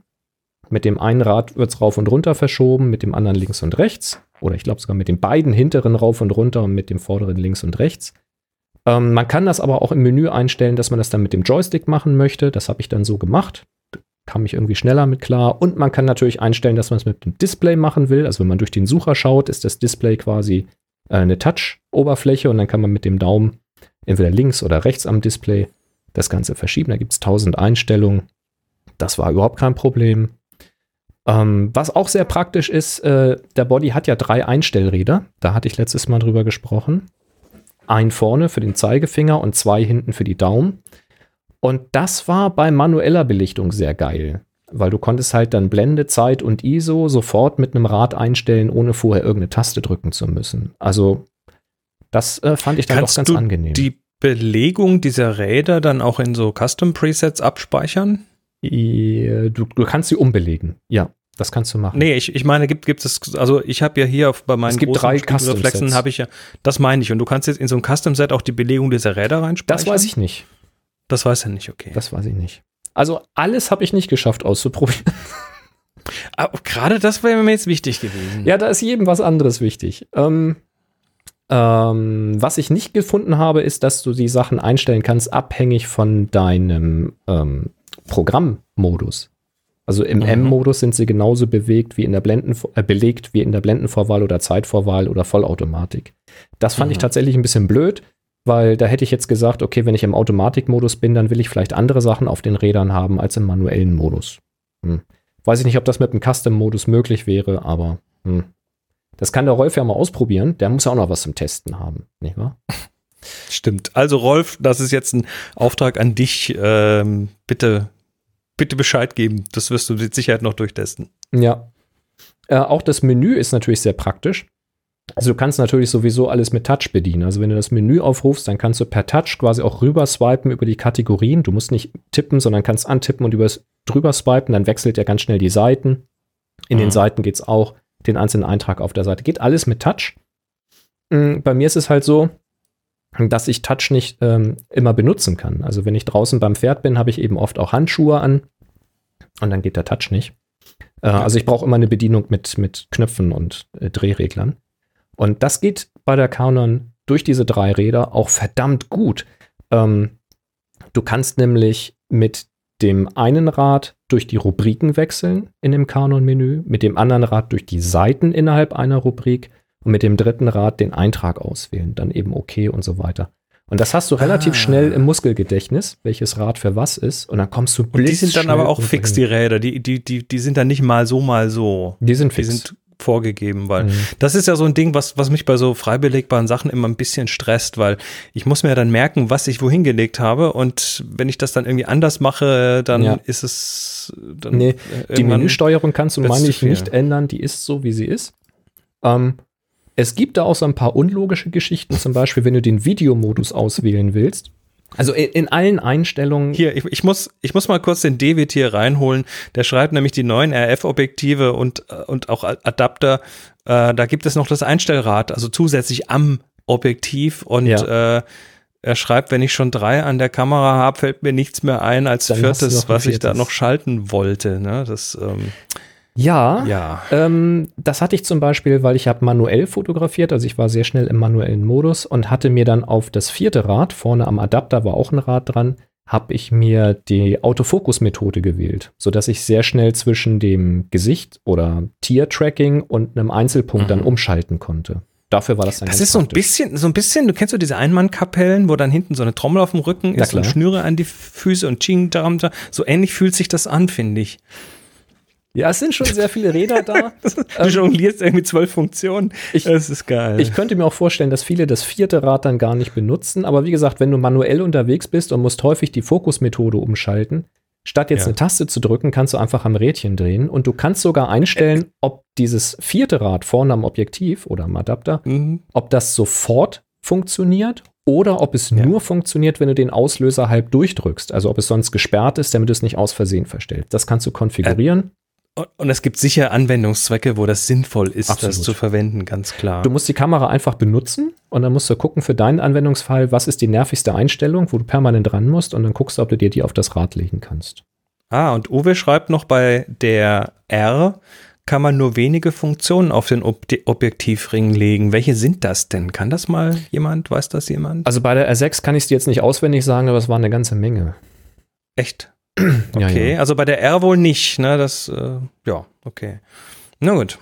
Mit dem einen Rad wird es rauf und runter verschoben, mit dem anderen links und rechts. Oder ich glaube sogar mit den beiden hinteren rauf und runter und mit dem vorderen links und rechts. Ähm, man kann das aber auch im Menü einstellen, dass man das dann mit dem Joystick machen möchte. Das habe ich dann so gemacht. Kam ich irgendwie schneller mit klar. Und man kann natürlich einstellen, dass man es mit dem Display machen will. Also wenn man durch den Sucher schaut, ist das Display quasi äh, eine Touch-Oberfläche und dann kann man mit dem Daumen entweder links oder rechts am Display das Ganze verschieben. Da gibt es tausend Einstellungen. Das war überhaupt kein Problem. Ähm, was auch sehr praktisch ist, äh, der Body hat ja drei Einstellräder. Da hatte ich letztes Mal drüber gesprochen. Ein vorne für den Zeigefinger und zwei hinten für die Daumen. Und das war bei manueller Belichtung sehr geil, weil du konntest halt dann Blende, Zeit und ISO sofort mit einem Rad einstellen, ohne vorher irgendeine Taste drücken zu müssen. Also das äh, fand ich dann Kannst doch ganz du angenehm. Die Belegung dieser Räder dann auch in so Custom Presets abspeichern? Du, du kannst sie umbelegen, ja. Das kannst du machen. Nee, ich, ich meine, gibt, gibt es, also ich habe ja hier auf, bei meinen es gibt drei Reflexen habe ich ja, das meine ich. Und du kannst jetzt in so ein Custom-Set auch die Belegung dieser Räder reinspeichern? Das weiß ich nicht. Das weiß er nicht, okay. Das weiß ich nicht. Also alles habe ich nicht geschafft auszuprobieren. Aber [laughs] gerade das wäre mir jetzt wichtig gewesen. Ja, da ist jedem was anderes wichtig. Ähm, ähm, was ich nicht gefunden habe, ist, dass du die Sachen einstellen kannst, abhängig von deinem ähm, Programmmodus. Also im mhm. M-Modus sind sie genauso bewegt wie in der Blenden, äh, belegt wie in der Blendenvorwahl oder Zeitvorwahl oder Vollautomatik. Das fand mhm. ich tatsächlich ein bisschen blöd, weil da hätte ich jetzt gesagt, okay, wenn ich im Automatikmodus bin, dann will ich vielleicht andere Sachen auf den Rädern haben als im manuellen Modus. Hm. Weiß ich nicht, ob das mit dem Custom-Modus möglich wäre, aber hm. das kann der Rolf ja mal ausprobieren. Der muss ja auch noch was zum Testen haben, nicht wahr? [laughs] Stimmt. Also Rolf, das ist jetzt ein Auftrag an dich. Ähm, bitte bitte Bescheid geben. Das wirst du mit Sicherheit noch durchtesten. Ja. Äh, auch das Menü ist natürlich sehr praktisch. Also du kannst natürlich sowieso alles mit Touch bedienen. Also wenn du das Menü aufrufst, dann kannst du per Touch quasi auch rüber swipen über die Kategorien. Du musst nicht tippen, sondern kannst antippen und übers, drüber swipen. Dann wechselt er ganz schnell die Seiten. In mhm. den Seiten geht es auch, den einzelnen Eintrag auf der Seite. Geht alles mit Touch. Mm, bei mir ist es halt so, dass ich Touch nicht ähm, immer benutzen kann. Also wenn ich draußen beim Pferd bin, habe ich eben oft auch Handschuhe an und dann geht der Touch nicht. Äh, also ich brauche immer eine Bedienung mit, mit Knöpfen und äh, Drehreglern. Und das geht bei der Canon durch diese drei Räder auch verdammt gut. Ähm, du kannst nämlich mit dem einen Rad durch die Rubriken wechseln in dem Canon-Menü, mit dem anderen Rad durch die Seiten innerhalb einer Rubrik und mit dem dritten Rad den Eintrag auswählen, dann eben OK und so weiter. Und das hast du relativ ah. schnell im Muskelgedächtnis, welches Rad für was ist. Und dann kommst du Und die sind dann aber auch fix, die Räder. Die, die, die, die sind dann nicht mal so, mal so. Die sind fix. Die sind vorgegeben, weil mhm. das ist ja so ein Ding, was, was mich bei so frei belegbaren Sachen immer ein bisschen stresst, weil ich muss mir ja dann merken, was ich wohin gelegt habe und wenn ich das dann irgendwie anders mache, dann ja. ist es dann Nee, die Menüsteuerung kannst du, meine ich, nicht ändern, die ist so, wie sie ist. Ähm, es gibt da auch so ein paar unlogische Geschichten, zum Beispiel, wenn du den Videomodus auswählen willst. Also in, allen Einstellungen. Hier, ich, ich, muss, ich muss mal kurz den David hier reinholen. Der schreibt nämlich die neuen RF-Objektive und, und auch Adapter. Äh, da gibt es noch das Einstellrad, also zusätzlich am Objektiv. Und ja. äh, er schreibt, wenn ich schon drei an der Kamera habe, fällt mir nichts mehr ein als Dann viertes, was ich da noch schalten wollte. Ne? Das ähm, ja, ja. Ähm, das hatte ich zum Beispiel, weil ich habe manuell fotografiert, also ich war sehr schnell im manuellen Modus und hatte mir dann auf das vierte Rad, vorne am Adapter war auch ein Rad dran, habe ich mir die Autofokus-Methode gewählt, sodass ich sehr schnell zwischen dem Gesicht oder Tier-Tracking und einem Einzelpunkt mhm. dann umschalten konnte. Dafür war das dann Das ist so ein bisschen, so ein bisschen, du kennst so diese Einmannkapellen, wo dann hinten so eine Trommel auf dem Rücken ist und Schnüre an die Füße und Ching, so ähnlich fühlt sich das an, finde ich. Ja, es sind schon sehr viele Räder da. [laughs] du jonglierst irgendwie zwölf Funktionen. Ich, das ist geil. Ich könnte mir auch vorstellen, dass viele das vierte Rad dann gar nicht benutzen. Aber wie gesagt, wenn du manuell unterwegs bist und musst häufig die Fokusmethode umschalten, statt jetzt Ja. eine Taste zu drücken, kannst du einfach am Rädchen drehen. Und du kannst sogar einstellen, ob dieses vierte Rad vorne am Objektiv oder am Adapter, Mhm. ob das sofort funktioniert oder ob es Ja. nur funktioniert, wenn du den Auslöser halb durchdrückst. Also ob es sonst gesperrt ist, damit es nicht aus Versehen verstellt. Das kannst du konfigurieren. Und, es gibt sicher Anwendungszwecke, wo das sinnvoll ist, Absolut. das zu verwenden, ganz klar. Du musst die Kamera einfach benutzen und dann musst du gucken für deinen Anwendungsfall, was ist die nervigste Einstellung, wo du permanent dran musst und dann guckst du, ob du dir die auf das Rad legen kannst. Ah, und Uwe schreibt noch, bei der R kann man nur wenige Funktionen auf den Ob Objektivring legen. Welche sind das denn? Kann das mal jemand? Weiß das jemand? Also bei der R6 kann ich es dir jetzt nicht auswendig sagen, aber es war eine ganze Menge. Echt? [clears throat] Okay, ja. also bei der R wohl nicht, ne? Das, äh, ja, okay. Na gut.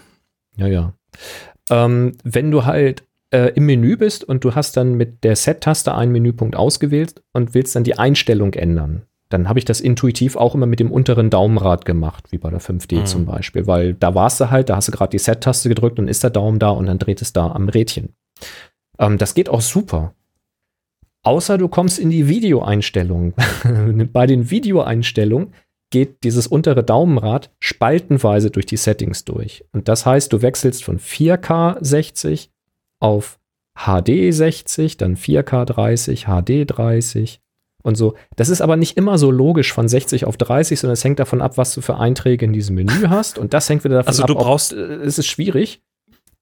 Ja, ja. Ähm, wenn du halt äh, im Menü bist und du hast dann mit der Set-Taste einen Menüpunkt ausgewählt und willst dann die Einstellung ändern, dann habe ich das intuitiv auch immer mit dem unteren Daumenrad gemacht, wie bei der 5D Mhm. zum Beispiel, weil da warst du halt, da hast du gerade die Set-Taste gedrückt und ist der Daumen da und dann dreht es da am Rädchen. Ähm, das geht auch super. Außer du kommst in die Videoeinstellungen. [laughs] bei den Videoeinstellungen geht dieses untere Daumenrad spaltenweise durch die Settings durch. Und das heißt, du wechselst von 4K 60 auf HD 60, dann 4K 30, HD 30 und so. Das ist aber nicht immer so logisch von 60 auf 30, sondern es hängt davon ab, was du für Einträge in diesem Menü [laughs] hast. Und das hängt wieder davon Also ab, du ob- brauchst- äh, es ist schwierig.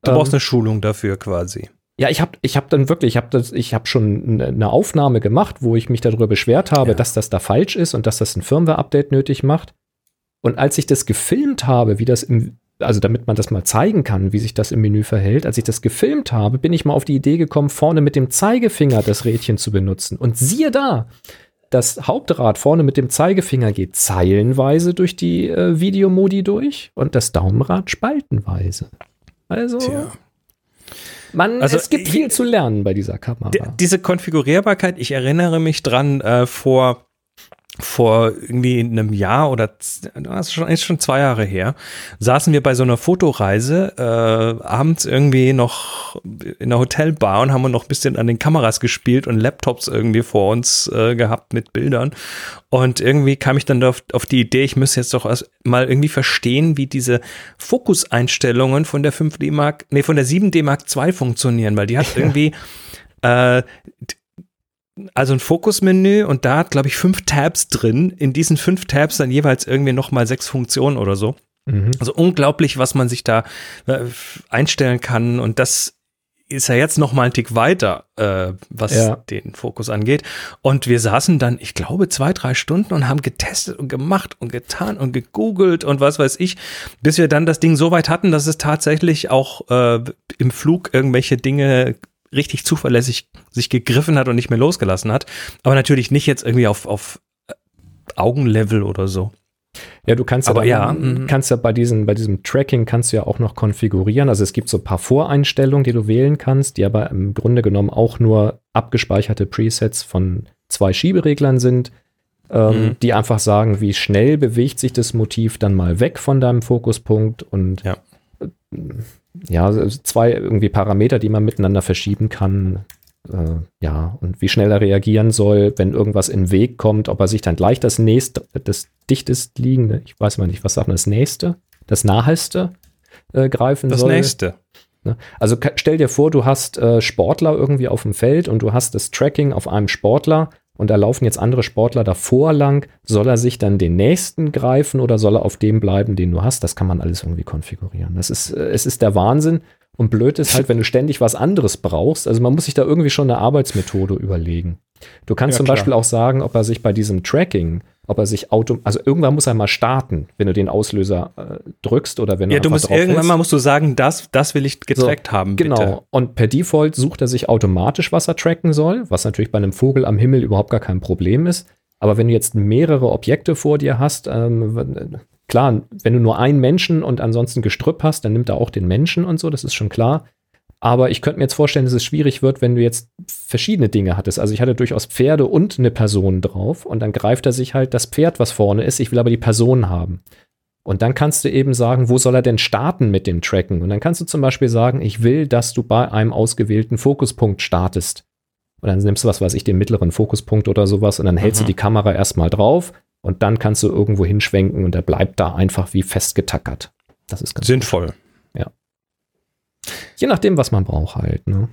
Du Ähm, brauchst eine Schulung dafür quasi. Ja, ich habe ich hab dann wirklich, ich habe hab schon eine- Aufnahme gemacht, wo ich mich darüber beschwert habe, Ja. dass das da falsch ist und dass das ein Firmware-Update nötig macht. Und als ich das gefilmt habe, wie das im, also damit man das mal zeigen kann, wie sich das im Menü verhält, als ich das gefilmt habe, bin ich mal auf die Idee gekommen, vorne mit dem Zeigefinger das Rädchen zu benutzen. Und siehe da, das Hauptrad vorne mit dem Zeigefinger geht zeilenweise durch die äh, Videomodi durch und das Daumenrad spaltenweise. Also, man, Also, es gibt ich- viel zu lernen bei dieser Kamera. Diese Konfigurierbarkeit, ich erinnere mich dran, äh, vor, vor irgendwie einem Jahr oder das ist schon, ist schon zwei Jahre her, saßen wir bei so einer Fotoreise äh, abends irgendwie noch in der Hotelbar und haben noch ein bisschen an den Kameras gespielt und Laptops irgendwie vor uns äh, gehabt mit Bildern. Und irgendwie kam ich dann auf, auf die Idee, ich müsste jetzt doch mal irgendwie verstehen, wie diese Fokuseinstellungen von der 5D Mark, nee, von der 7D Mark II funktionieren, weil die hat irgendwie äh, also ein Fokusmenü und da hat, glaube ich, fünf Tabs drin. In diesen fünf Tabs dann jeweils irgendwie nochmal sechs Funktionen oder so. Mhm. Also unglaublich, was man sich da äh, einstellen kann. Und das ist ja jetzt noch mal ein Tick weiter, äh, was Ja. den Fokus angeht. Und wir saßen dann, ich glaube, zwei, drei Stunden und haben getestet und gemacht und getan und gegoogelt und was weiß ich, bis wir dann das Ding so weit hatten, dass es tatsächlich auch äh, im Flug irgendwelche Dinge richtig zuverlässig sich gegriffen hat und nicht mehr losgelassen hat. Aber natürlich nicht jetzt irgendwie auf, auf äh, Augenlevel oder so. Ja, du kannst ja, Aber dann, ja, mhm. kannst ja bei diesem, bei diesem Tracking kannst du ja auch noch konfigurieren. Also es gibt so ein paar Voreinstellungen, die du wählen kannst, die aber im Grunde genommen auch nur abgespeicherte Presets von zwei Schiebereglern sind, ähm, Mhm. die einfach sagen, wie schnell bewegt sich das Motiv dann mal weg von deinem Fokuspunkt und Ja. Ja, also zwei irgendwie Parameter, die man miteinander verschieben kann. Äh, ja, und wie schnell er reagieren soll, wenn irgendwas in den Weg kommt, ob er sich dann gleich das nächste, das dichtest liegende, ich weiß mal nicht, was sagt man, das nächste, das naheste äh, greifen Das soll. nächste. Ne? Also stell dir vor, du hast äh, Sportler irgendwie auf dem Feld und du hast das Tracking auf einem Sportler und da laufen jetzt andere Sportler davor lang. Soll er sich dann den nächsten greifen oder soll er auf dem bleiben, den du hast? Das kann man alles irgendwie konfigurieren. Das ist, äh, es ist der Wahnsinn. Und blöd ist halt, [laughs] wenn du ständig was anderes brauchst. Also man muss sich da irgendwie schon eine Arbeitsmethode überlegen. Du kannst Ja, zum klar. Beispiel auch sagen, ob er sich bei diesem Tracking, ob er sich auto, also irgendwann muss er mal starten, wenn du den Auslöser äh, drückst oder wenn Ja, du musst irgendwann hältst. mal musst du sagen, das, das will ich getrackt haben, bitte. Genau. Und per Default sucht er sich automatisch, was er tracken soll, was natürlich bei einem Vogel am Himmel überhaupt gar kein Problem ist. Aber wenn du jetzt mehrere Objekte vor dir hast, ähm, klar, wenn du nur einen Menschen und ansonsten Gestrüpp hast, dann nimmt er auch den Menschen und so, das ist schon klar. Aber ich könnte mir jetzt vorstellen, dass es schwierig wird, wenn du jetzt verschiedene Dinge hattest. Also ich hatte durchaus Pferde und eine Person drauf und dann greift er sich halt das Pferd, was vorne ist. Ich will aber die Person haben. Und dann kannst du eben sagen, wo soll er denn starten mit dem Tracken? Und dann kannst du zum Beispiel sagen, ich will, dass du bei einem ausgewählten Fokuspunkt startest. Und dann nimmst du was weiß ich, den mittleren Fokuspunkt oder sowas und dann hältst Mhm. du die Kamera erstmal drauf und dann kannst du irgendwo hinschwenken und der bleibt da einfach wie festgetackert. Das ist ganz Sinnvoll. Je nachdem, was man braucht halt, ne?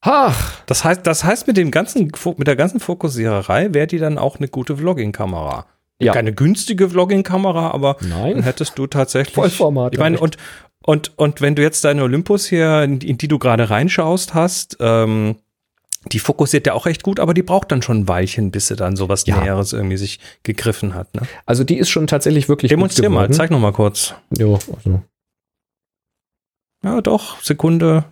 Ach, Das heißt, das heißt mit dem ganzen, mit der ganzen Fokussiererei wäre die dann auch eine gute Vlogging-Kamera. Ja. Keine günstige Vlogging-Kamera, aber dann nein. hättest du tatsächlich. Vollformat, Ich meine, ja, und, und, und wenn du jetzt deine Olympus hier, in, die- in die du gerade reinschaust hast, ähm, die fokussiert ja auch recht gut, aber die braucht dann schon ein Weilchen, bis sie dann sowas Ja. Näheres irgendwie sich gegriffen hat. Ne? Also die ist schon tatsächlich wirklich Demonstrier gut mal, zeig noch mal kurz. Jo, also. Ja, doch, Sekunde.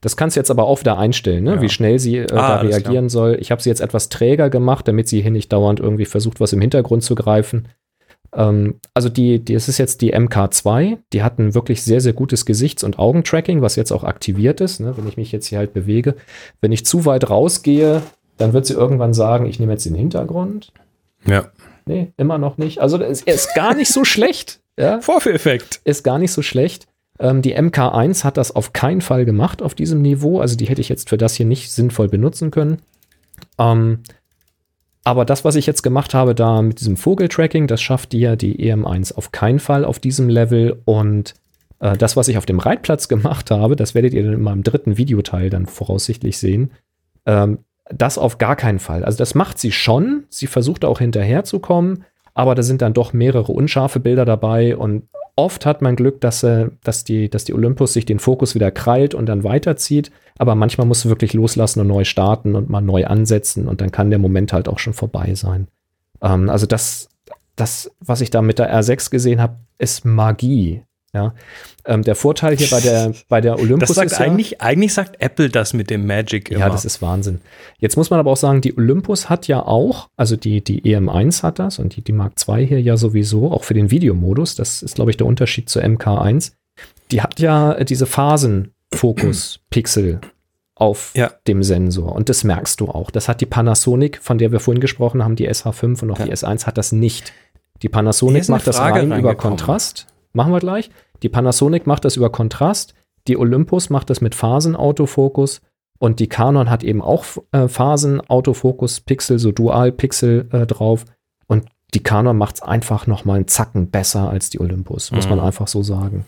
Das kannst du jetzt aber auch wieder einstellen, ne? Ja. wie schnell sie äh, Ah, da reagieren soll. Ich habe sie jetzt etwas träger gemacht, damit sie hier nicht dauernd irgendwie versucht, was im Hintergrund zu greifen. Ähm, also die, die, es ist jetzt die MK2, die hat ein wirklich sehr, sehr gutes Gesichts- und Augentracking, was jetzt auch aktiviert ist, ne? wenn ich mich jetzt hier halt bewege. Wenn ich zu weit rausgehe, dann wird sie irgendwann sagen, ich nehme jetzt den Hintergrund. Ja. Nee, immer noch nicht. Also es ist gar nicht so schlecht. Ja? [laughs] Vorführeffekt. ist gar nicht so schlecht. Ähm, die MK1 hat das auf keinen Fall gemacht auf diesem Niveau. Also die hätte ich jetzt für das hier nicht sinnvoll benutzen können. Ähm, aber das, was ich jetzt gemacht habe, da mit diesem Vogeltracking, das schafft dir die EM1 auf keinen Fall auf diesem Level. Und äh, das, was ich auf dem Reitplatz gemacht habe, das werdet ihr dann in meinem dritten Videoteil dann voraussichtlich sehen. Ähm, das auf gar keinen Fall. Also das macht sie schon. Sie versucht auch hinterherzukommen, aber da sind dann doch mehrere unscharfe Bilder dabei und oft hat man Glück, dass, äh, dass, die, dass die Olympus sich den Fokus wieder krallt und dann weiterzieht. Aber manchmal musst du wirklich loslassen und neu starten und mal neu ansetzen und dann kann der Moment halt auch schon vorbei sein. Ähm, also das, das, was ich da mit der R6 gesehen habe, ist Magie. Ja, ähm, der Vorteil hier bei der, [laughs] bei der Olympus Das sagt ist ja, eigentlich, eigentlich sagt Apple das mit dem Magic immer. ja, das ist Wahnsinn. Jetzt muss man aber auch sagen, die Olympus hat ja auch, also die, die EM1 hat das und die, die Mark II hier ja sowieso, auch für den Videomodus. Das ist, glaube ich, der Unterschied zur MK1. Die hat ja diese Phasenfokus-Pixel [clears throat] auf Ja. dem Sensor und das merkst du auch. Das hat die Panasonic, von der wir vorhin gesprochen haben, die SH5 und auch die S1 hat das nicht. Die Panasonic macht das rein über. Kontrast. Machen wir gleich. Die Panasonic macht das über Kontrast. Die Olympus macht das mit Phasenautofokus. Und die Canon hat eben auch äh, Phasenautofokus, Pixel, so Dual-Pixel äh, drauf. Und die Canon macht es einfach noch mal einen Zacken besser als die Olympus, muss man Mhm. einfach so sagen.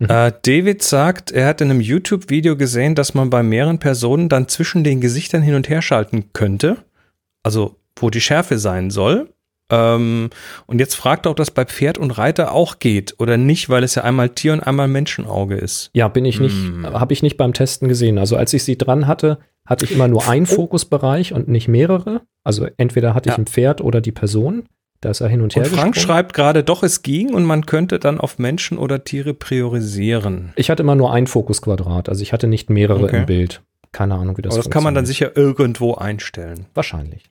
Äh, David sagt, er hat in einem YouTube-Video gesehen, dass man bei mehreren Personen dann zwischen den Gesichtern hin und her schalten könnte. Also, wo die Schärfe sein soll. Ähm, und jetzt fragt er, ob das bei Pferd und Reiter auch geht oder nicht, weil es ja einmal Tier- und einmal Menschenauge ist. Ja, bin ich nicht, Hm. habe ich nicht beim Testen gesehen. Also als ich sie dran hatte, hatte ich immer nur einen Fokusbereich und nicht mehrere. Also entweder hatte ich Ja. ein Pferd oder die Person. Da ist er hin und her Und Frank gesprungen. schreibt gerade, doch, es ging und man könnte dann auf Menschen oder Tiere priorisieren. Ich hatte immer nur ein Fokusquadrat, also ich hatte nicht mehrere Okay. im Bild. Keine Ahnung, wie das Aber das kann man dann sicher irgendwo einstellen. Wahrscheinlich.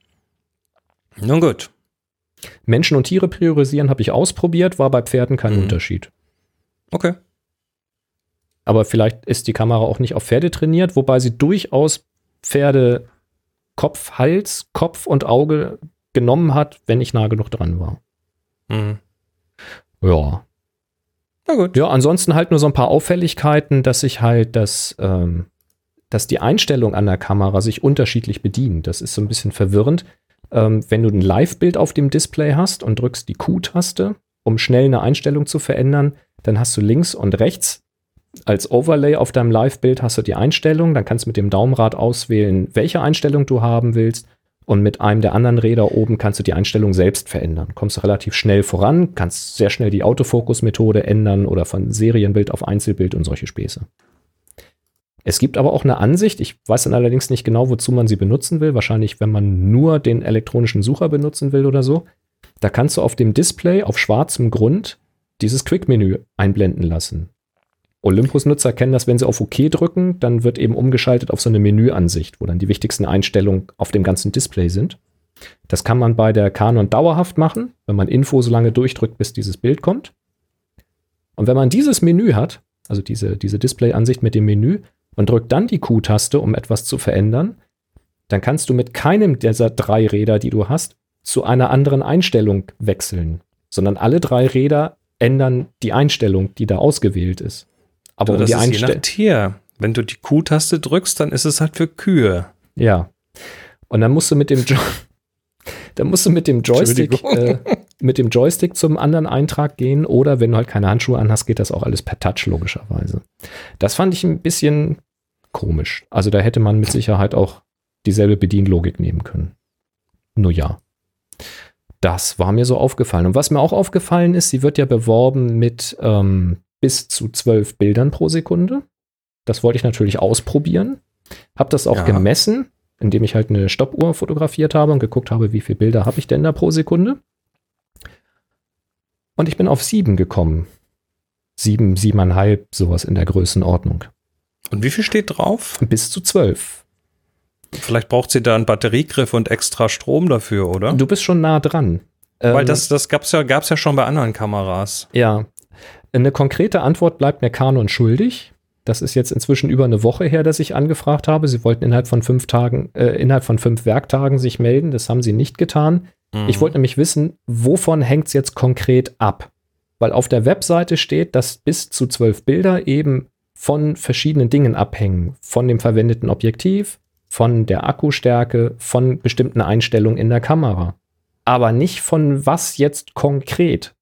Nun gut. Menschen und Tiere priorisieren habe ich ausprobiert, war bei Pferden kein Mhm. Unterschied. Okay. Aber vielleicht ist die Kamera auch nicht auf Pferde trainiert, wobei sie durchaus Pferde Kopf, Hals, Kopf und Auge genommen hat, wenn ich nah genug dran war. Mhm. Ja. Na gut. Ja, ansonsten halt nur so ein paar Auffälligkeiten, dass sich halt das, ähm, dass die Einstellung an der Kamera sich unterschiedlich bedient. Das ist so ein bisschen verwirrend. Ähm, wenn du ein Live-Bild auf dem Display hast und drückst die Q-Taste, um schnell eine Einstellung zu verändern, dann hast du links und rechts als Overlay auf deinem Live-Bild hast du die Einstellung, dann kannst du mit dem Daumenrad auswählen, welche Einstellung du haben willst. Und mit einem der anderen Räder oben kannst du die Einstellung selbst verändern. Kommst du relativ schnell voran, kannst sehr schnell die Autofokus-Methode ändern oder von Serienbild auf Einzelbild und solche Späße. Es gibt aber auch eine Ansicht, ich weiß dann allerdings nicht genau, wozu man sie benutzen will. Wahrscheinlich, wenn man nur den elektronischen Sucher benutzen will oder so. Da kannst du auf dem Display auf schwarzem Grund dieses Quick-Menü einblenden lassen. Olympus-Nutzer kennen das, wenn sie auf OK drücken, dann wird eben umgeschaltet auf so eine Menüansicht, wo dann die wichtigsten Einstellungen auf dem ganzen Display sind. Das kann man bei der Canon dauerhaft machen, wenn man Info so lange durchdrückt, bis dieses Bild kommt. Und wenn man dieses Menü hat, also diese, diese Display-Ansicht mit dem Menü, und drückt dann die Q-Taste, um etwas zu verändern, dann kannst du mit keinem dieser drei Räder, die du hast, zu einer anderen Einstellung wechseln, sondern alle drei Räder ändern die Einstellung, die da ausgewählt ist. Aber um das die ist je nach Tier. Wenn du die Q-Taste drückst, dann ist es halt für Kühe. Ja. Und dann musst du mit dem jo [laughs] dann musst du mit dem Joystick äh, mit dem Joystick zum anderen Eintrag gehen oder wenn du halt keine Handschuhe anhast, geht das auch alles per Touch logischerweise. Das fand ich ein bisschen komisch. Also da hätte man mit Sicherheit auch dieselbe Bedienlogik nehmen können. Nur ja. Das war mir so aufgefallen. Und was mir auch aufgefallen ist, sie wird ja beworben mit ähm, bis zu zwölf Bildern pro Sekunde. Das wollte ich natürlich ausprobieren. Habe das auch ja. gemessen, indem ich halt eine Stoppuhr fotografiert habe und geguckt habe, wie viele Bilder habe ich denn da pro Sekunde. Und ich bin auf sieben gekommen. Sieben, siebeneinhalb, sowas in der Größenordnung. Und wie viel steht drauf? Bis zu zwölf. Vielleicht braucht sie da einen Batteriegriff und extra Strom dafür, oder? Du bist schon nah dran. Weil ähm, das, das gab's ja, gab's ja schon bei anderen Kameras. Ja. Eine konkrete Antwort bleibt mir Canon schuldig. Das ist jetzt inzwischen über eine Woche her, dass ich angefragt habe. Sie wollten innerhalb von fünf Tagen, äh, innerhalb von fünf Werktagen sich melden. Das haben sie nicht getan. Mhm. Ich wollte nämlich wissen, wovon hängt es jetzt konkret ab? Weil auf der Webseite steht, dass bis zu zwölf Bilder eben von verschiedenen Dingen abhängen. Von dem verwendeten Objektiv, von der Akkustärke, von bestimmten Einstellungen in der Kamera. Aber nicht von was jetzt konkret.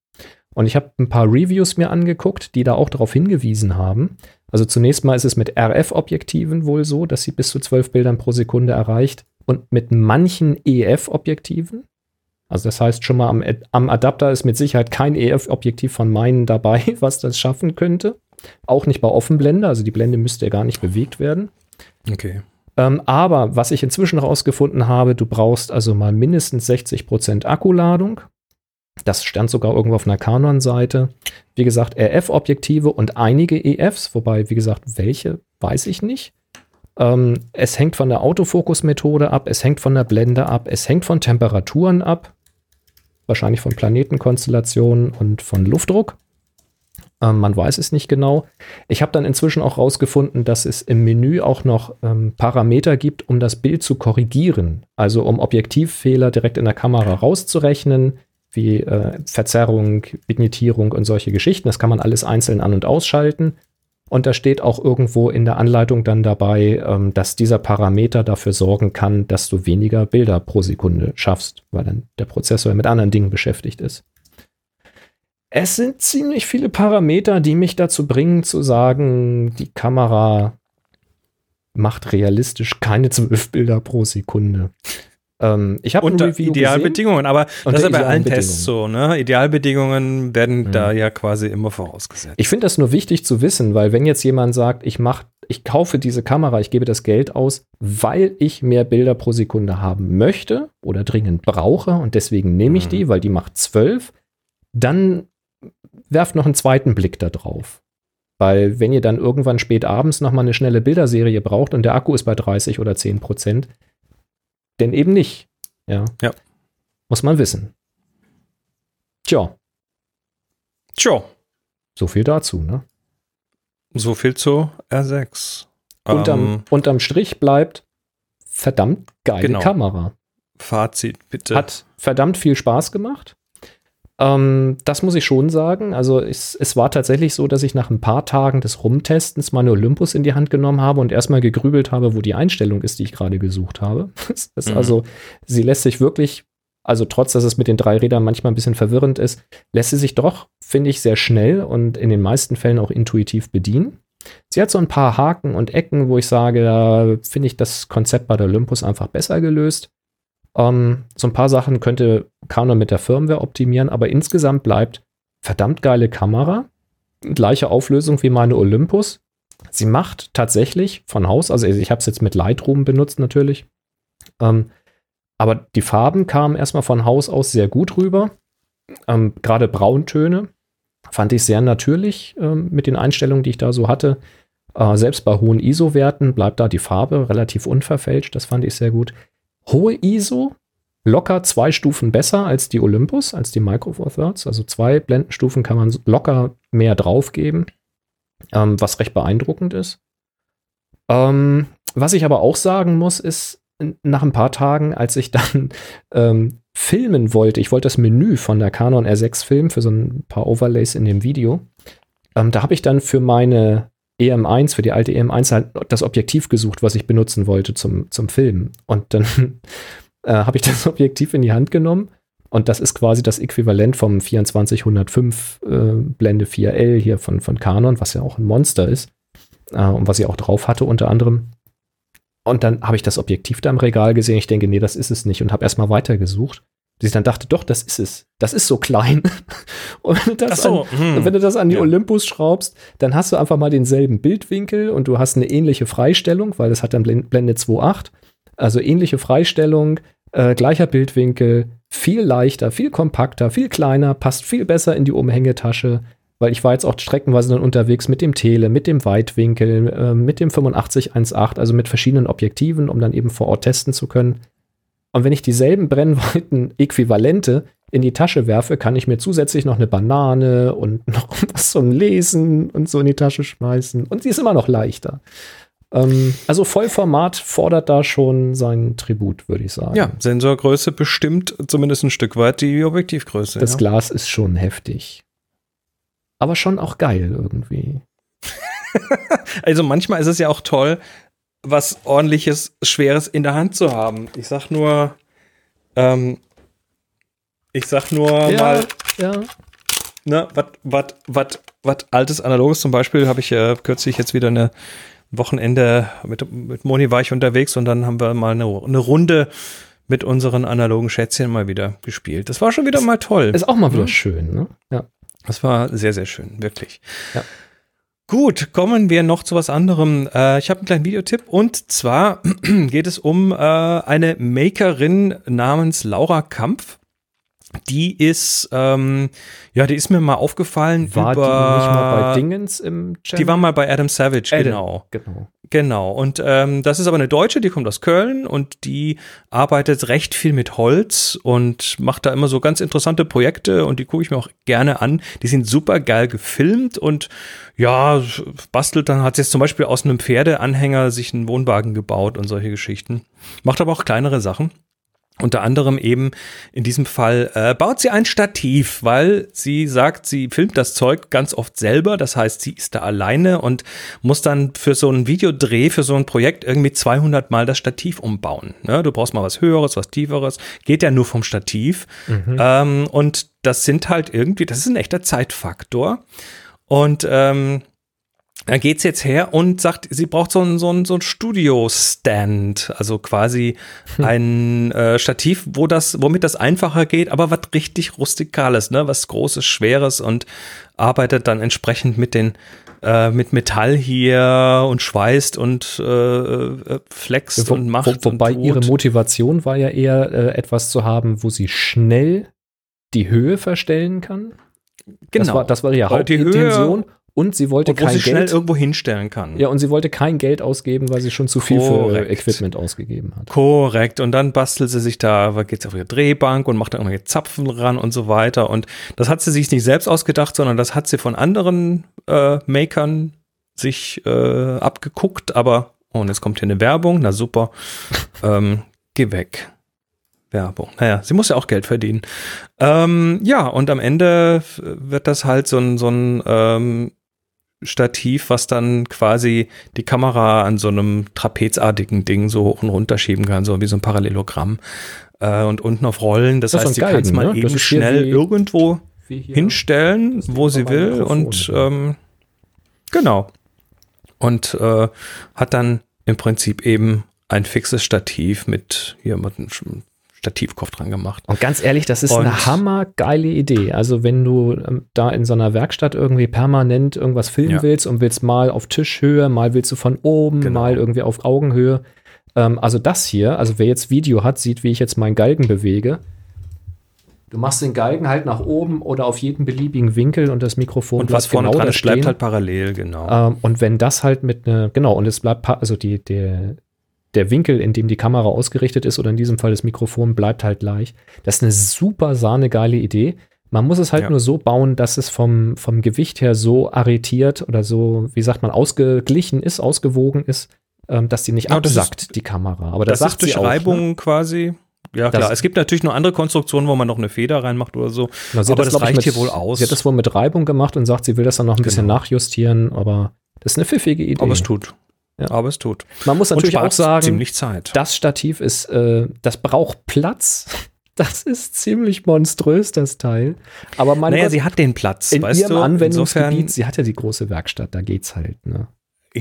Und ich habe ein paar Reviews mir angeguckt, die da auch darauf hingewiesen haben. Also zunächst mal ist es mit RF-Objektiven wohl so, dass sie bis zu 12 Bildern pro Sekunde erreicht und mit manchen EF-Objektiven. Also das heißt schon mal am, am Adapter ist mit Sicherheit kein EF-Objektiv von meinen dabei, [laughs] was das schaffen könnte. Auch nicht bei Offenblende, also die Blende müsste ja gar nicht bewegt werden. Okay. Ähm, aber was ich inzwischen herausgefunden habe, du brauchst also mal mindestens 60% Akkuladung. Das stand sogar irgendwo auf einer Canon-Seite. Wie gesagt, RF-Objektive und einige EFs, wobei, wie gesagt, welche, weiß ich nicht. Ähm, es hängt von der Autofokus-Methode ab, es hängt von der Blende ab, es hängt von Temperaturen ab, wahrscheinlich von Planetenkonstellationen und von Luftdruck. Ähm, man weiß es nicht genau. Ich habe dann inzwischen auch herausgefunden, dass es im Menü auch noch ähm, Parameter gibt, um das Bild zu korrigieren. Also um Objektivfehler direkt in der Kamera rauszurechnen, wie äh, Verzerrung, Vignettierung und solche Geschichten. Das kann man alles einzeln an- und ausschalten. Und da steht auch irgendwo in der Anleitung dann dabei, ähm, dass dieser Parameter dafür sorgen kann, dass du weniger Bilder pro Sekunde schaffst, weil dann der Prozessor mit anderen Dingen beschäftigt ist. Es sind ziemlich viele Parameter, die mich dazu bringen zu sagen, die Kamera macht realistisch keine zwölf Bilder pro Sekunde. Ähm, ich habe unter Idealbedingungen, aber das ist ja bei allen Tests so, ne? Idealbedingungen werden mhm. da ja quasi immer vorausgesetzt. Ich finde das nur wichtig zu wissen, weil wenn jetzt jemand sagt, ich mach, ich kaufe diese Kamera, ich gebe das Geld aus, weil ich mehr Bilder pro Sekunde haben möchte oder dringend brauche und deswegen nehme ich mhm. die, weil die macht zwölf, dann werft noch einen zweiten Blick da drauf. Weil wenn ihr dann irgendwann spät abends nochmal eine schnelle Bilderserie braucht und der Akku ist bei 30 oder 10 Prozent, denn eben nicht. Ja. ja. Muss man wissen. Tja. Tja. So viel dazu, ne? So viel zu R6. Unterm, ähm, unterm Strich bleibt verdammt geile genau. Kamera. Fazit, bitte. Hat verdammt viel Spaß gemacht. Ähm, das muss ich schon sagen. Also es, es, war tatsächlich so, dass ich nach ein paar Tagen des Rumtestens meine Olympus in die Hand genommen habe und erstmal gegrübelt habe, wo die Einstellung ist, die ich gerade gesucht habe. [laughs] mhm. Also sie lässt sich wirklich, also trotz, dass es mit den drei Rädern manchmal ein bisschen verwirrend ist, lässt sie sich doch, finde ich, sehr schnell und in den meisten Fällen auch intuitiv bedienen. Sie hat so ein paar Haken und Ecken, wo ich sage, da finde ich das Konzept bei der Olympus einfach besser gelöst. Ähm, so ein paar Sachen könnte Canon mit der Firmware optimieren, aber insgesamt bleibt verdammt geile Kamera. Gleiche Auflösung wie meine Olympus. Sie macht tatsächlich von Haus, also ich habe es jetzt mit Lightroom benutzt natürlich, ähm, aber die Farben kamen erstmal von Haus aus sehr gut rüber. Ähm, Gerade Brauntöne fand ich sehr natürlich ähm, mit den Einstellungen, die ich da so hatte. Äh, selbst bei hohen ISO-Werten bleibt da die Farbe relativ unverfälscht. Das fand ich sehr gut hohe ISO, locker zwei Stufen besser als die Olympus, als die Micro Four Thirds. Also zwei Blendenstufen kann man locker mehr draufgeben, ähm, was recht beeindruckend ist. Ähm, was ich aber auch sagen muss, ist, nach ein paar Tagen, als ich dann [laughs] ähm, filmen wollte, ich wollte das Menü von der Canon R6 filmen für so ein paar Overlays in dem Video. Ähm, da habe ich dann für meine EM1, für die alte EM1 halt das Objektiv gesucht, was ich benutzen wollte zum, zum Filmen. Und dann [laughs] äh, habe ich das Objektiv in die Hand genommen und das ist quasi das Äquivalent vom 2405 äh, Blende 4L hier von, von Canon, was ja auch ein Monster ist äh, und was ich auch drauf hatte unter anderem. Und dann habe ich das Objektiv da im Regal gesehen. Ich denke, nee, das ist es nicht und habe erstmal weitergesucht. Bis ich dann dachte, doch, das ist es. Das ist so klein. [laughs] und wenn du das, so, an, hm. wenn du das an die ja. Olympus schraubst, dann hast du einfach mal denselben Bildwinkel und du hast eine ähnliche Freistellung, weil das hat dann Blende 2.8. Also ähnliche Freistellung, äh, gleicher Bildwinkel, viel leichter, viel kompakter, viel kleiner, passt viel besser in die Umhängetasche, weil ich war jetzt auch streckenweise dann unterwegs mit dem Tele, mit dem Weitwinkel, äh, mit dem 8518, also mit verschiedenen Objektiven, um dann eben vor Ort testen zu können. Und wenn ich dieselben Brennweiten-Äquivalente [laughs] in die Tasche werfe, kann ich mir zusätzlich noch eine Banane und [laughs] noch was zum Lesen und so in die Tasche schmeißen. Und sie ist immer noch leichter. Ähm, also Vollformat fordert da schon seinen Tribut, würde ich sagen. Ja, Sensorgröße bestimmt zumindest ein Stück weit die Objektivgröße. Das ja. Glas ist schon heftig. Aber schon auch geil irgendwie. [laughs] also manchmal ist es ja auch toll, was ordentliches, schweres in der Hand zu haben. Ich sag nur, ähm, ich sag nur ja, mal, ja. ne, was altes Analoges zum Beispiel habe ich äh, kürzlich jetzt wieder eine Wochenende mit, mit Moni war ich unterwegs und dann haben wir mal eine, eine Runde mit unseren analogen Schätzchen mal wieder gespielt. Das war schon wieder mal toll. Ist auch mal wieder mhm. schön, ne? Ja. Das war sehr, sehr schön, wirklich. Ja. Gut, kommen wir noch zu was anderem. Äh, ich habe einen kleinen Videotipp und zwar [clears throat] geht es um äh, eine Makerin namens Laura Kampf. Die ist, ähm, ja, die ist mir mal aufgefallen. War über, die nicht mal bei Dingens im Channel? Die war mal bei Adam Savage, Adam, genau. Genau. Genau. Und ähm, das ist aber eine Deutsche, die kommt aus Köln und die arbeitet recht viel mit Holz und macht da immer so ganz interessante Projekte und die gucke ich mir auch gerne an. Die sind super geil gefilmt und ja, bastelt dann, hat jetzt zum Beispiel aus einem Pferdeanhänger sich einen Wohnwagen gebaut und solche Geschichten. Macht aber auch kleinere Sachen. Unter anderem eben in diesem Fall äh, baut sie ein Stativ, weil sie sagt, sie filmt das Zeug ganz oft selber. Das heißt, sie ist da alleine und muss dann für so einen Videodreh, für so ein Projekt irgendwie 200 Mal das Stativ umbauen. Ne? Du brauchst mal was Höheres, was Tieferes. Geht ja nur vom Stativ. Mhm. Ähm, und das sind halt irgendwie, das ist ein echter Zeitfaktor. Und ähm, dann geht's jetzt her und sagt, sie braucht so ein, so ein, so ein Studio-Stand, also quasi hm. ein äh, Stativ, wo das, womit das einfacher geht, aber was richtig Rustikales, ne, was Großes, Schweres und arbeitet dann entsprechend mit den äh, mit Metall hier und schweißt und äh, äh flext wo, und macht. Wo, wobei und ihre Motivation war ja eher äh, etwas zu haben, wo sie schnell die Höhe verstellen kann. Genau. Das war, das war ihre Hauptintention. Und sie wollte und kein sie Geld schnell irgendwo hinstellen kann. Ja, und sie wollte kein Geld ausgeben, weil sie schon zu viel Korrekt. für Equipment ausgegeben hat. Korrekt. Und dann bastelt sie sich da, geht sie auf ihre Drehbank und macht da irgendwelche Zapfen ran und so weiter. Und das hat sie sich nicht selbst ausgedacht, sondern das hat sie von anderen äh, Makern sich äh, abgeguckt. Aber, oh, und jetzt kommt hier eine Werbung. Na super. [laughs] ähm, geh weg. Werbung. Naja, sie muss ja auch Geld verdienen. Ähm, ja, und am Ende wird das halt so ein, so ein ähm, Stativ, was dann quasi die Kamera an so einem trapezartigen Ding so hoch und runter schieben kann, so wie so ein Parallelogramm. Äh, und unten auf Rollen. Das, das heißt, sie kann es mal ne? eben schnell wie, irgendwo wie hinstellen, wo sie will. Und ähm, genau. Und äh, hat dann im Prinzip eben ein fixes Stativ mit hier mit einem Stativkopf dran gemacht. Und ganz ehrlich, das ist und eine hammergeile Idee. Also wenn du ähm, da in so einer Werkstatt irgendwie permanent irgendwas filmen ja. willst und willst mal auf Tischhöhe, mal willst du von oben, genau. mal irgendwie auf Augenhöhe. Ähm, also das hier, also wer jetzt Video hat, sieht, wie ich jetzt meinen Galgen bewege. Du machst den Galgen halt nach oben oder auf jeden beliebigen Winkel und das Mikrofon und was vorne genau dran ist, bleibt halt parallel, genau. Ähm, und wenn das halt mit ne, genau und es bleibt also die der der Winkel, in dem die Kamera ausgerichtet ist oder in diesem Fall das Mikrofon, bleibt halt gleich. Das ist eine super sahne geile Idee. Man muss es halt ja. nur so bauen, dass es vom, vom Gewicht her so arretiert oder so, wie sagt man, ausgeglichen ist, ausgewogen ist, ähm, dass die nicht ja, absackt, ist, die Kamera. Aber das, das ist durch Reibung ne? quasi. Ja, Das- klar. Es gibt natürlich noch andere Konstruktionen, wo man noch eine Feder reinmacht oder so. Na, hat aber das, das reicht mit, hier wohl aus. Sie hat das wohl mit Reibung gemacht und sagt, sie will das dann noch ein bisschen Genau. nachjustieren, aber das ist eine pfiffige Idee. Aber es tut. Ja. Aber es tut. Man muss natürlich auch sagen, ziemlich Zeit. das Stativ ist, äh, das braucht Platz. [laughs] Das ist ziemlich monströs, das Teil. Aber meine naja, Gott, sie hat den Platz, in ihrem du? Anwendungsgebiet, Insofern, sie hat ja die große Werkstatt, da geht's halt. Ne?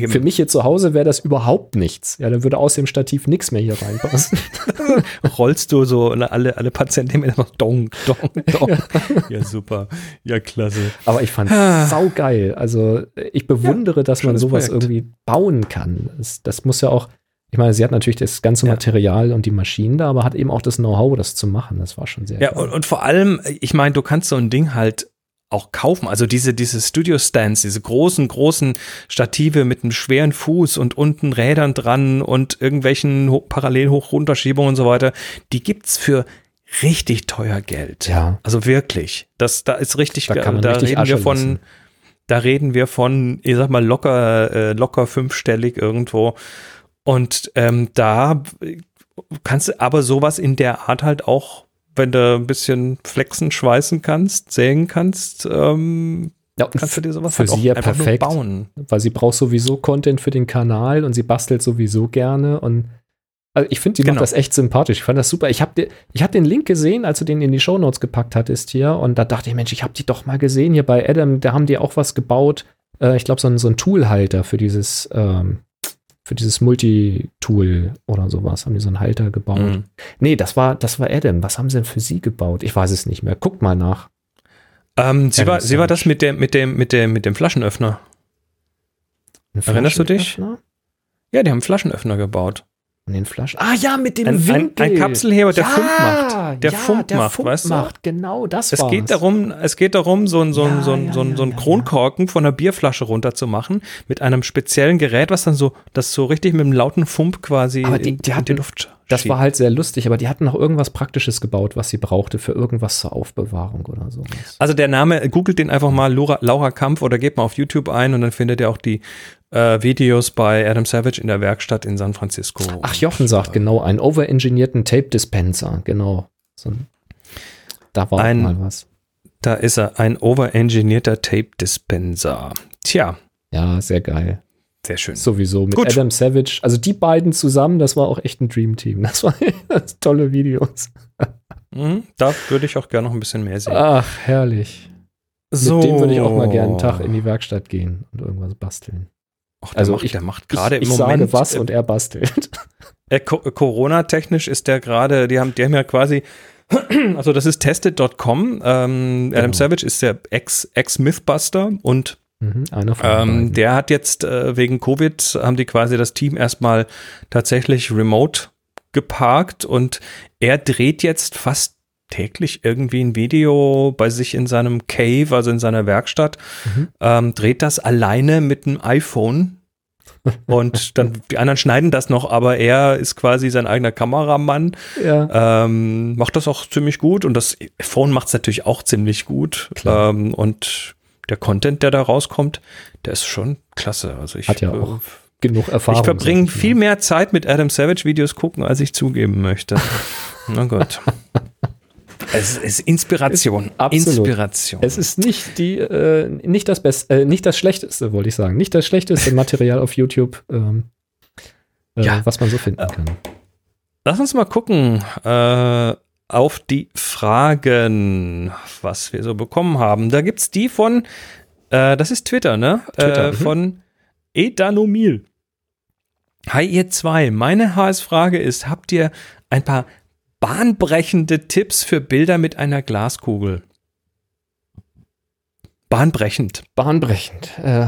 Eben, Für mich hier zu Hause wäre das überhaupt nichts. Ja, dann würde aus dem Stativ nichts mehr hier reinpassen. [laughs] rollst du so alle, alle paar Zentimeter noch dong, dong, dong. [laughs] ja, super. Ja, klasse. Aber ich fand Ah. [sighs] saugeil. Also ich bewundere, dass man sowas Projekt. irgendwie bauen kann. Das, das muss ja auch, ich meine, sie hat natürlich das ganze Ja. Material und die Maschinen da, aber hat eben auch das Know-how, das zu machen. Das war schon sehr Ja, und, und vor allem, ich meine, du kannst so ein Ding halt auch kaufen. Also diese, diese Studio-Stands, diese großen, großen Stative mit einem schweren Fuß und unten Rädern dran und irgendwelchen ho parallel hoch runterschiebungen und so weiter, die gibt's für richtig teuer Geld. Ja. Also wirklich. Das, da ist richtig, Da da, kann man da richtig reden wir Asche von, lassen. da reden wir von, ich sag mal, locker, äh, locker fünfstellig irgendwo. Und ähm, da kannst du aber sowas in der Art halt auch, wenn du ein bisschen flexen, schweißen kannst, sägen kannst, ähm, Ja, kannst du dir sowas für halt sie auch ja einfach perfekt. nur bauen. weil sie braucht sowieso Content für den Kanal und sie bastelt sowieso gerne und also ich finde, die Genau. macht das echt sympathisch. Ich fand das super. Ich habe ich hab den Link gesehen, als du den in die Shownotes gepackt hattest hier und da dachte ich, Mensch, ich habe die doch mal gesehen hier bei Adam, da haben die auch was gebaut. Äh, ich glaube, so ein, so ein Toolhalter für dieses ähm, für dieses Multi-Tool oder sowas haben die so einen Halter gebaut. Mhm. Nee, das war, das war Adam. Was haben sie denn für sie gebaut? Ich weiß es nicht mehr. Guckt mal nach. Ähm, sie, Adam war, sie war das mit dem, mit dem, mit dem, mit dem Flaschenöffner. Ein Erinnerst du dich? Flaschenöffner? Ja, die haben einen Flaschenöffner gebaut. Und den Flaschen. Ah ja, mit dem Ein, ein, Winkel. ein Kapselheber, der ja, Funk macht. Der ja, Funk der macht, Funk weißt du? macht. Genau, das Es war's. geht darum, es geht darum, so ein, so ein, so ein, so ein, so ein Kronkorken von einer Bierflasche runterzumachen mit einem speziellen Gerät, was dann so, das so richtig mit einem lauten Fump quasi Aber die- in, die in hatten- die Luft Das war halt sehr lustig, aber die hatten noch irgendwas Praktisches gebaut, was sie brauchte für irgendwas zur Aufbewahrung oder sowas. Also der Name, googelt den einfach mal Laura, Laura Kampf oder gebt mal auf YouTube ein und dann findet ihr auch die äh, Videos bei Adam Savage in der Werkstatt in San Francisco. Ach, Jochen sagt genau, einen overengineerten Tape Dispenser, genau. So da war Ein- mal was. Da ist er, ein overengineerter Tape Dispenser. Tja, Ja, sehr geil. Sehr schön. Sowieso mit Gut. Adam Savage. Also die beiden zusammen, das war auch echt ein Dream Team. Das waren [laughs] tolle Videos. Mhm, da würde ich auch gerne noch ein bisschen mehr sehen. Ach, herrlich. so. Mit dem würde ich auch mal gerne einen Tag in die Werkstatt gehen und irgendwas basteln. Ach, der Also macht, ich- der macht gerade ich, im ich Moment. sage was äh, und er bastelt. [laughs] Äh, Co Corona-technisch ist der gerade, die haben, die haben ja quasi, [clears throat] also das ist tested.com. Ähm, Adam Genau. Savage ist der Ex- Ex-Mythbuster und Mhm, ähm, der hat jetzt äh, wegen Covid, haben die quasi das Team erstmal tatsächlich remote geparkt und er dreht jetzt fast täglich irgendwie ein Video bei sich in seinem Cave, also in seiner Werkstatt, Mhm. ähm, dreht das alleine mit einem iPhone. [laughs] Und dann die anderen schneiden das noch, aber er ist quasi sein eigener Kameramann, ja. ähm, macht das auch ziemlich gut und das Phone macht es natürlich auch ziemlich gut. Ähm, und der Content, der da rauskommt, der ist schon klasse. Also ich Hat ja äh, auch genug Erfahrung. ich verbringe viel mehr Zeit mit Adam Savage Videos gucken, als ich zugeben möchte. [laughs] Na gut. Es ist Inspiration. Absolut. Inspiration. Es ist nicht die, äh, nicht das Beste, äh, nicht das Schlechteste, wollte ich sagen. Nicht das schlechteste Material auf YouTube, ähm, äh, Ja. was man so finden kann. Lass uns mal gucken äh, auf die Fragen, was wir so bekommen haben. Da gibt es die von, äh, das ist Twitter, ne? Twitter, äh, mhm. von Edanomil. Hi ihr zwei, meine HS-Frage ist, habt ihr ein paar bahnbrechende Tipps für Bilder mit einer Glaskugel? Bahnbrechend. Bahnbrechend. Äh,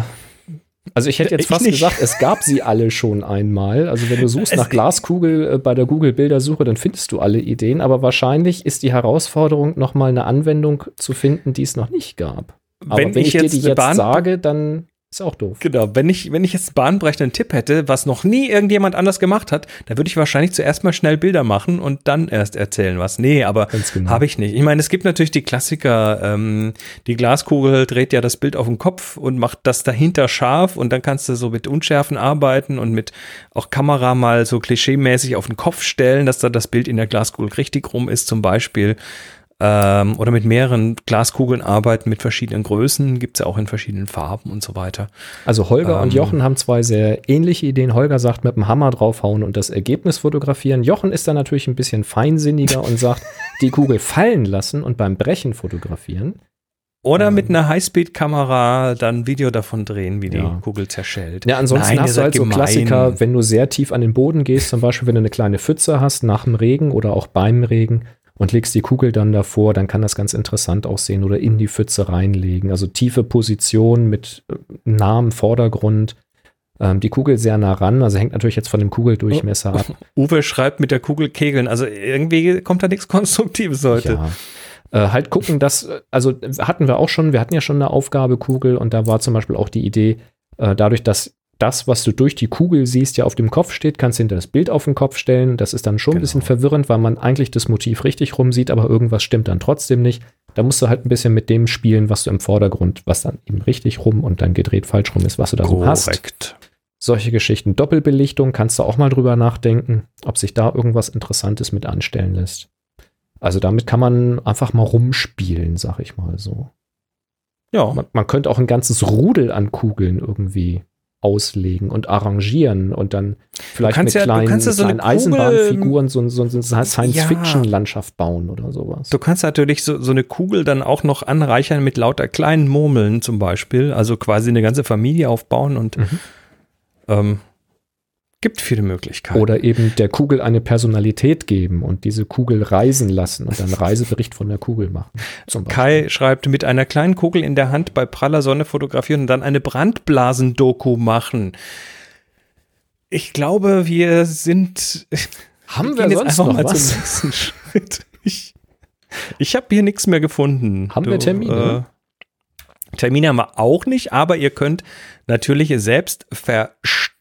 also ich hätte jetzt fast gesagt, es gab sie alle schon einmal. Also wenn du suchst Es- nach Glaskugel äh, bei der Google-Bildersuche, dann findest du alle Ideen. Aber wahrscheinlich ist die Herausforderung, nochmal eine Anwendung zu finden, die es noch nicht gab. Aber Wenn wenn, ich ich, dir die jetzt sage, dann Ist auch doof. Genau, wenn ich, wenn ich jetzt einen bahnbrechenden Tipp hätte, was noch nie irgendjemand anders gemacht hat, dann würde ich wahrscheinlich zuerst mal schnell Bilder machen und dann erst erzählen was. Nee, aber genau. habe ich nicht. Ich meine, es gibt natürlich die Klassiker, ähm, die Glaskugel dreht ja das Bild auf den Kopf und macht das dahinter scharf und dann kannst du so mit Unschärfen arbeiten und mit auch Kamera mal so klischeemäßig auf den Kopf stellen, dass da das Bild in der Glaskugel richtig rum ist zum Beispiel ähm, oder mit mehreren Glaskugeln arbeiten mit verschiedenen Größen, gibt es ja auch in verschiedenen Farben und so weiter. Also Holger Ähm. und Jochen haben zwei sehr ähnliche Ideen. Holger sagt mit dem Hammer draufhauen und das Ergebnis fotografieren. Jochen ist dann natürlich ein bisschen feinsinniger und sagt, [laughs] die Kugel fallen lassen und beim Brechen fotografieren. Oder Ähm. mit einer Highspeed-Kamera dann ein Video davon drehen, wie die Ja. Kugel zerschellt. Ja, ansonsten Nein, hast du halt so gemein. Klassiker, wenn du sehr tief an den Boden gehst, zum Beispiel wenn du eine kleine Pfütze hast nach dem Regen oder auch beim Regen und legst die Kugel dann davor, dann kann das ganz interessant aussehen oder in die Pfütze reinlegen. Also tiefe Position mit äh, nahem Vordergrund. Ähm, die Kugel sehr nah ran, also hängt natürlich jetzt von dem Kugeldurchmesser ab. [laughs] Uwe schreibt mit der Kugel kegeln. Also irgendwie kommt da nichts Konstruktives heute. Ja. Äh, halt gucken, dass, äh, also hatten wir auch schon, wir hatten ja schon eine Aufgabe Kugel und da war zum Beispiel auch die Idee, äh, dadurch, dass das, was du durch die Kugel siehst, ja auf dem Kopf steht, kannst du hinter das Bild auf den Kopf stellen. Das ist dann schon ein Genau. bisschen verwirrend, weil man eigentlich das Motiv richtig rum sieht, aber irgendwas stimmt dann trotzdem nicht. Da musst du halt ein bisschen mit dem spielen, was du im Vordergrund, was dann eben richtig rum und dann gedreht falsch rum ist, was du da so hast. Korrekt. Solche Geschichten. Doppelbelichtung kannst du auch mal drüber nachdenken, ob sich da irgendwas Interessantes mit anstellen lässt. Also damit kann man einfach mal rumspielen, sag ich mal so. Ja, Man, man könnte auch ein ganzes Rudel an Kugeln irgendwie auslegen und arrangieren und dann vielleicht mit ja- kleinen, ja so eine kleinen Eisenbahnfiguren so, so, so eine Science-Fiction-Landschaft bauen oder sowas. Du kannst natürlich so, so eine Kugel dann auch noch anreichern mit lauter kleinen Murmeln zum Beispiel. Also quasi eine ganze Familie aufbauen und Mhm. ähm, gibt viele Möglichkeiten. Oder eben der Kugel eine Personalität geben und diese Kugel reisen lassen und dann einen Reisebericht von der Kugel machen. Zum. Kai schreibt, mit einer kleinen Kugel in der Hand bei praller Sonne fotografieren und dann eine Brandblasen-Doku machen. Ich glaube, wir sind. [laughs] Haben gehen wir sonst noch zum was? nächsten [laughs] Schritt. Ich, ich habe hier nichts mehr gefunden. Haben wir Termine? Äh, Termine haben wir auch nicht, aber ihr könnt natürlich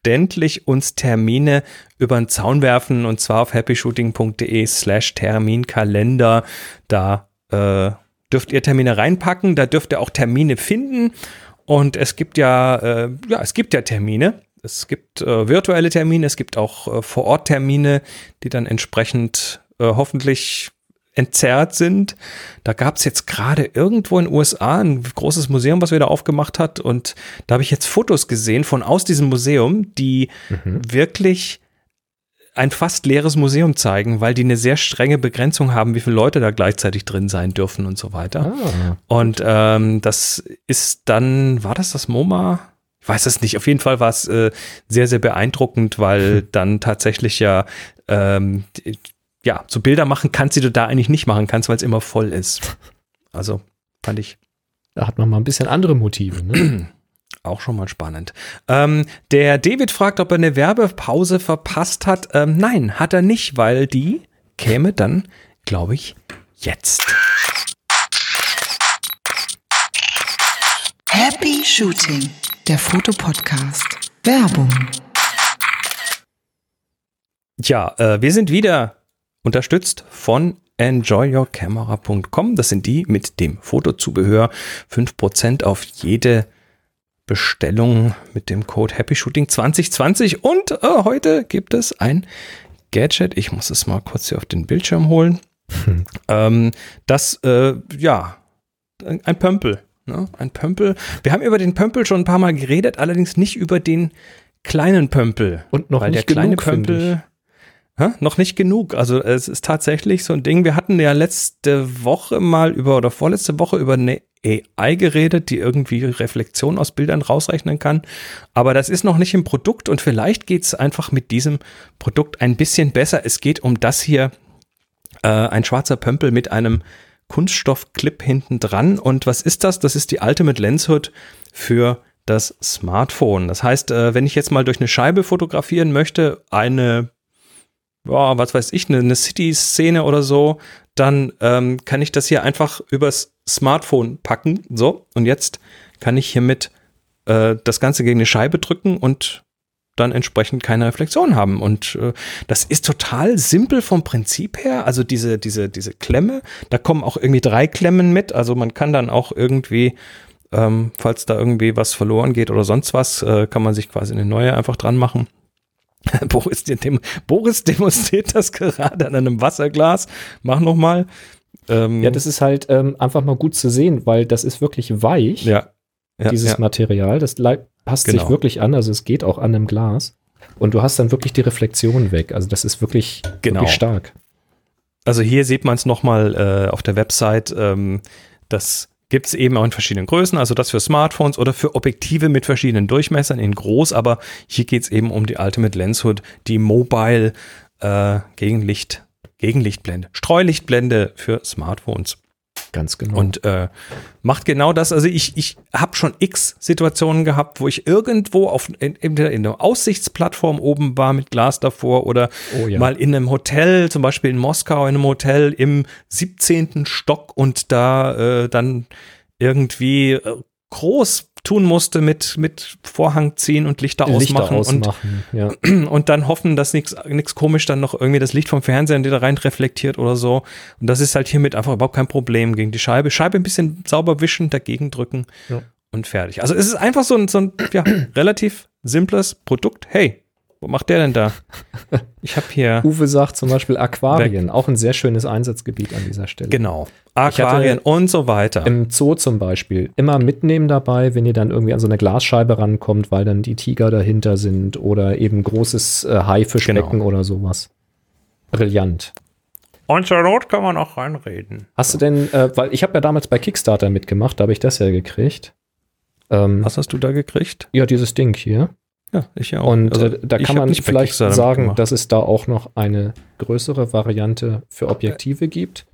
selbstverständlich uns Termine über den Zaun werfen und zwar auf happyshooting.de slash Terminkalender. Da äh, dürft ihr Termine reinpacken, da dürft ihr auch Termine finden und es gibt ja, äh, ja, es gibt ja Termine. Es gibt äh, virtuelle Termine, es gibt auch äh, Vor-Ort-Termine, die dann entsprechend äh, hoffentlich entzerrt sind. Da gab es jetzt gerade irgendwo in den USA ein großes Museum, was wieder aufgemacht hat. Und da habe ich jetzt Fotos gesehen von aus diesem Museum, die Mhm. wirklich ein fast leeres Museum zeigen, weil die eine sehr strenge Begrenzung haben, wie viele Leute da gleichzeitig drin sein dürfen und so weiter. Ah, Und ähm, das ist dann, war das das MoMA? Ich weiß es nicht. Auf jeden Fall war es äh, sehr, sehr beeindruckend, weil [laughs] dann tatsächlich ja, ähm, die- ja, so Bilder machen kannst, die du da eigentlich nicht machen kannst, weil es immer voll ist. Also fand ich da hat man mal ein bisschen andere Motive. Ne? [clears throat] auch schon mal spannend. Ähm, der David fragt, ob er eine Werbepause verpasst hat. Ähm, nein, hat er nicht, weil die käme dann, glaube ich, jetzt. Happy Shooting, der Fotopodcast. Werbung. Ja, äh, wir sind wieder unterstützt von enjoyyourcamera.com. Das sind die mit dem Fotozubehör. 5% auf jede Bestellung mit dem Code HappyShooting 2020. Und äh, heute gibt es ein Gadget. Ich muss es mal kurz hier auf den Bildschirm holen. ähm, das, äh, ja, ein Pömpel. Ne? Ein Pömpel. Wir haben über den Pömpel schon ein paar Mal geredet, allerdings nicht über den kleinen Pömpel. Und noch Weil nicht der kleine genug, Pömpel. Hä? Noch nicht genug. Also es ist tatsächlich so ein Ding. Wir hatten ja letzte Woche mal über oder vorletzte Woche über eine AI geredet, die irgendwie Reflexion aus Bildern rausrechnen kann. Aber das ist noch nicht im Produkt und vielleicht geht es einfach mit diesem Produkt ein bisschen besser. Es geht um das hier, äh, ein schwarzer Pömpel mit einem Kunststoffclip hinten dran. Und was ist das? Das ist die Ultimate Lens Hood für das Smartphone. Das heißt, äh, wenn ich jetzt mal durch eine Scheibe fotografieren möchte, eine, ja, was weiß ich, eine, eine City-Szene oder so, dann ähm, kann ich das hier einfach übers Smartphone packen. So, und jetzt kann ich hiermit äh, das Ganze gegen eine Scheibe drücken und dann entsprechend keine Reflexion haben. Und äh, das ist total simpel vom Prinzip her. Also diese, diese, diese Klemme, da kommen auch irgendwie drei Klemmen mit. Also man kann dann auch irgendwie, ähm, falls da irgendwie was verloren geht oder sonst was, äh, kann man sich quasi eine neue einfach dran machen. [laughs] Boris, dem, Boris demonstriert das gerade an einem Wasserglas. Mach noch mal. Ähm, ja, das ist halt ähm, einfach mal gut zu sehen, weil das ist wirklich weich. Ja. ja dieses ja. Material. Das passt genau. sich wirklich an, also es geht auch an einem Glas. Und du hast dann wirklich die Reflexion weg. Also das ist wirklich, genau. wirklich stark. Also hier sieht man es nochmal äh, auf der Website. Ähm, das gibt es eben auch in verschiedenen Größen, also das für Smartphones oder für Objektive mit verschiedenen Durchmessern in groß, aber hier geht es eben um die Ultimate Lens Hood, die Mobile äh, Gegenlicht, Gegenlichtblende, Streulichtblende für Smartphones. Ganz genau. Und äh, macht genau das. Also ich, ich habe schon x Situationen gehabt, wo ich irgendwo auf in, in, in einer Aussichtsplattform oben war mit Glas davor oder oh, ja. mal in einem Hotel, zum Beispiel in Moskau, in einem Hotel im 17. Stock und da äh, dann irgendwie äh, groß tun musste mit, mit Vorhang ziehen und Lichter, Lichter ausmachen, ausmachen und, ja. [clears throat] und dann hoffen, dass nichts komisch dann noch irgendwie das Licht vom Fernseher da rein reflektiert oder so. Und das ist halt hiermit einfach überhaupt kein Problem gegen die Scheibe. Scheibe ein bisschen sauber wischen, dagegen drücken ja. und fertig. Also es ist einfach so ein, so ein ja, [clears throat] relativ simples Produkt. Hey, wo macht der denn da? [laughs] Ich habe hier. Uwe sagt zum Beispiel Aquarien, auch ein sehr schönes Einsatzgebiet an dieser Stelle. Genau. Aquarien und so weiter. Im Zoo zum Beispiel immer mitnehmen dabei, wenn ihr dann irgendwie an so eine Glasscheibe rankommt, weil dann die Tiger dahinter sind oder eben großes äh, Haifischbecken genau. oder sowas. Brillant. Und zur Not kann man auch reinreden. Hast du denn, äh, weil ich habe ja damals bei Kickstarter mitgemacht, da habe ich das ja gekriegt. Ähm, Was hast du da gekriegt? Ja, dieses Ding hier. Ja, ich auch. Und also, äh, da kann man vielleicht sagen, dass es da auch noch eine größere Variante für Objektive gibt.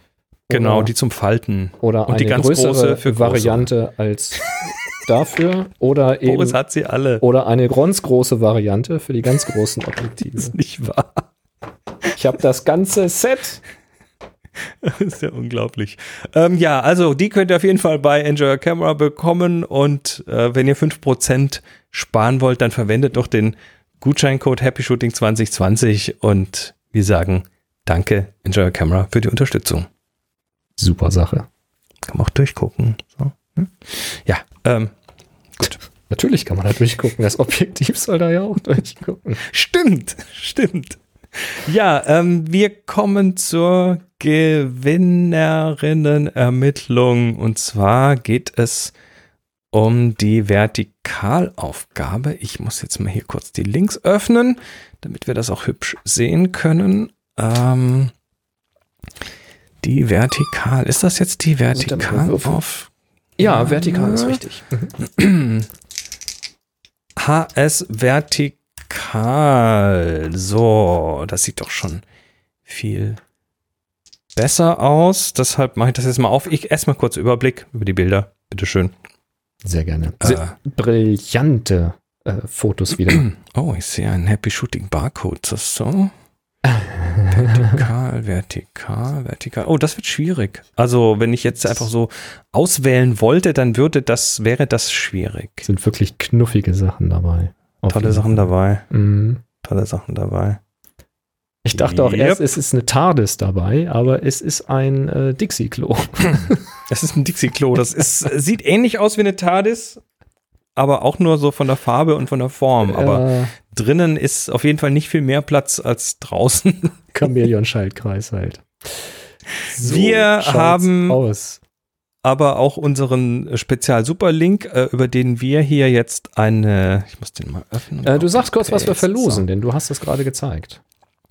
Genau, die zum Falten. Oder Und eine größere Variante als dafür. Oder [laughs] eben. Boris hat sie alle. Oder eine ganz große Variante für die ganz großen [laughs] Objektive. das ist nicht wahr. Ich habe das ganze Set. [laughs] Das ist ja unglaublich. Ähm, ja, also die könnt ihr auf jeden Fall bei Enjoy Your Camera bekommen und äh, wenn ihr 5% sparen wollt, dann verwendet doch den Gutscheincode Happy Shooting 2020 und wir sagen danke Enjoy Your Camera für die Unterstützung. Super Sache. Kann man auch durchgucken. So. Hm? Ja, ähm, gut. Natürlich kann man da durchgucken. Das Objektiv soll da ja auch durchgucken. Stimmt, stimmt. Ja, ähm, wir kommen zur Gewinnerinnenermittlung. Und zwar geht es um die Vertikalaufgabe. Ich muss jetzt mal hier kurz die Links öffnen, damit wir das auch hübsch sehen können. Ähm, die Vertikal, ist das jetzt die Vertikal auf? Ja, vertikal ist richtig. [clears throat] HS Vertikal. So, das sieht doch schon viel besser aus. Deshalb mache ich das jetzt mal auf. Ich erstmal kurz Überblick über die Bilder. Bitteschön. Sehr gerne. Äh, brillante äh, Fotos wieder. [clears throat] Oh, ich sehe einen Happy Shooting Barcode. Das so. vertikal, vertikal, vertikal. Oh, das wird schwierig. Also, wenn ich jetzt einfach so auswählen wollte, dann würde das, wäre das schwierig. Sind wirklich knuffige Sachen dabei. Tolle Sachen dabei. Mhm. Tolle Sachen dabei. Ich dachte auch yep. erst, es ist eine TARDIS dabei, aber es ist ein äh, Dixie-Klo. [laughs] Es ist ein Dixie-Klo. Das ist, sieht ähnlich aus wie eine TARDIS, aber auch nur so von der Farbe und von der Form. Aber äh, drinnen ist auf jeden Fall nicht viel mehr Platz als draußen. [laughs] Chamäleon-Schaltkreis halt. So Wir haben aus. aber auch unseren Spezial-Superlink, äh, über den wir hier jetzt eine, ich muss den mal öffnen. Äh, du sagst kurz, was wir verlosen, so. denn du hast das gerade gezeigt.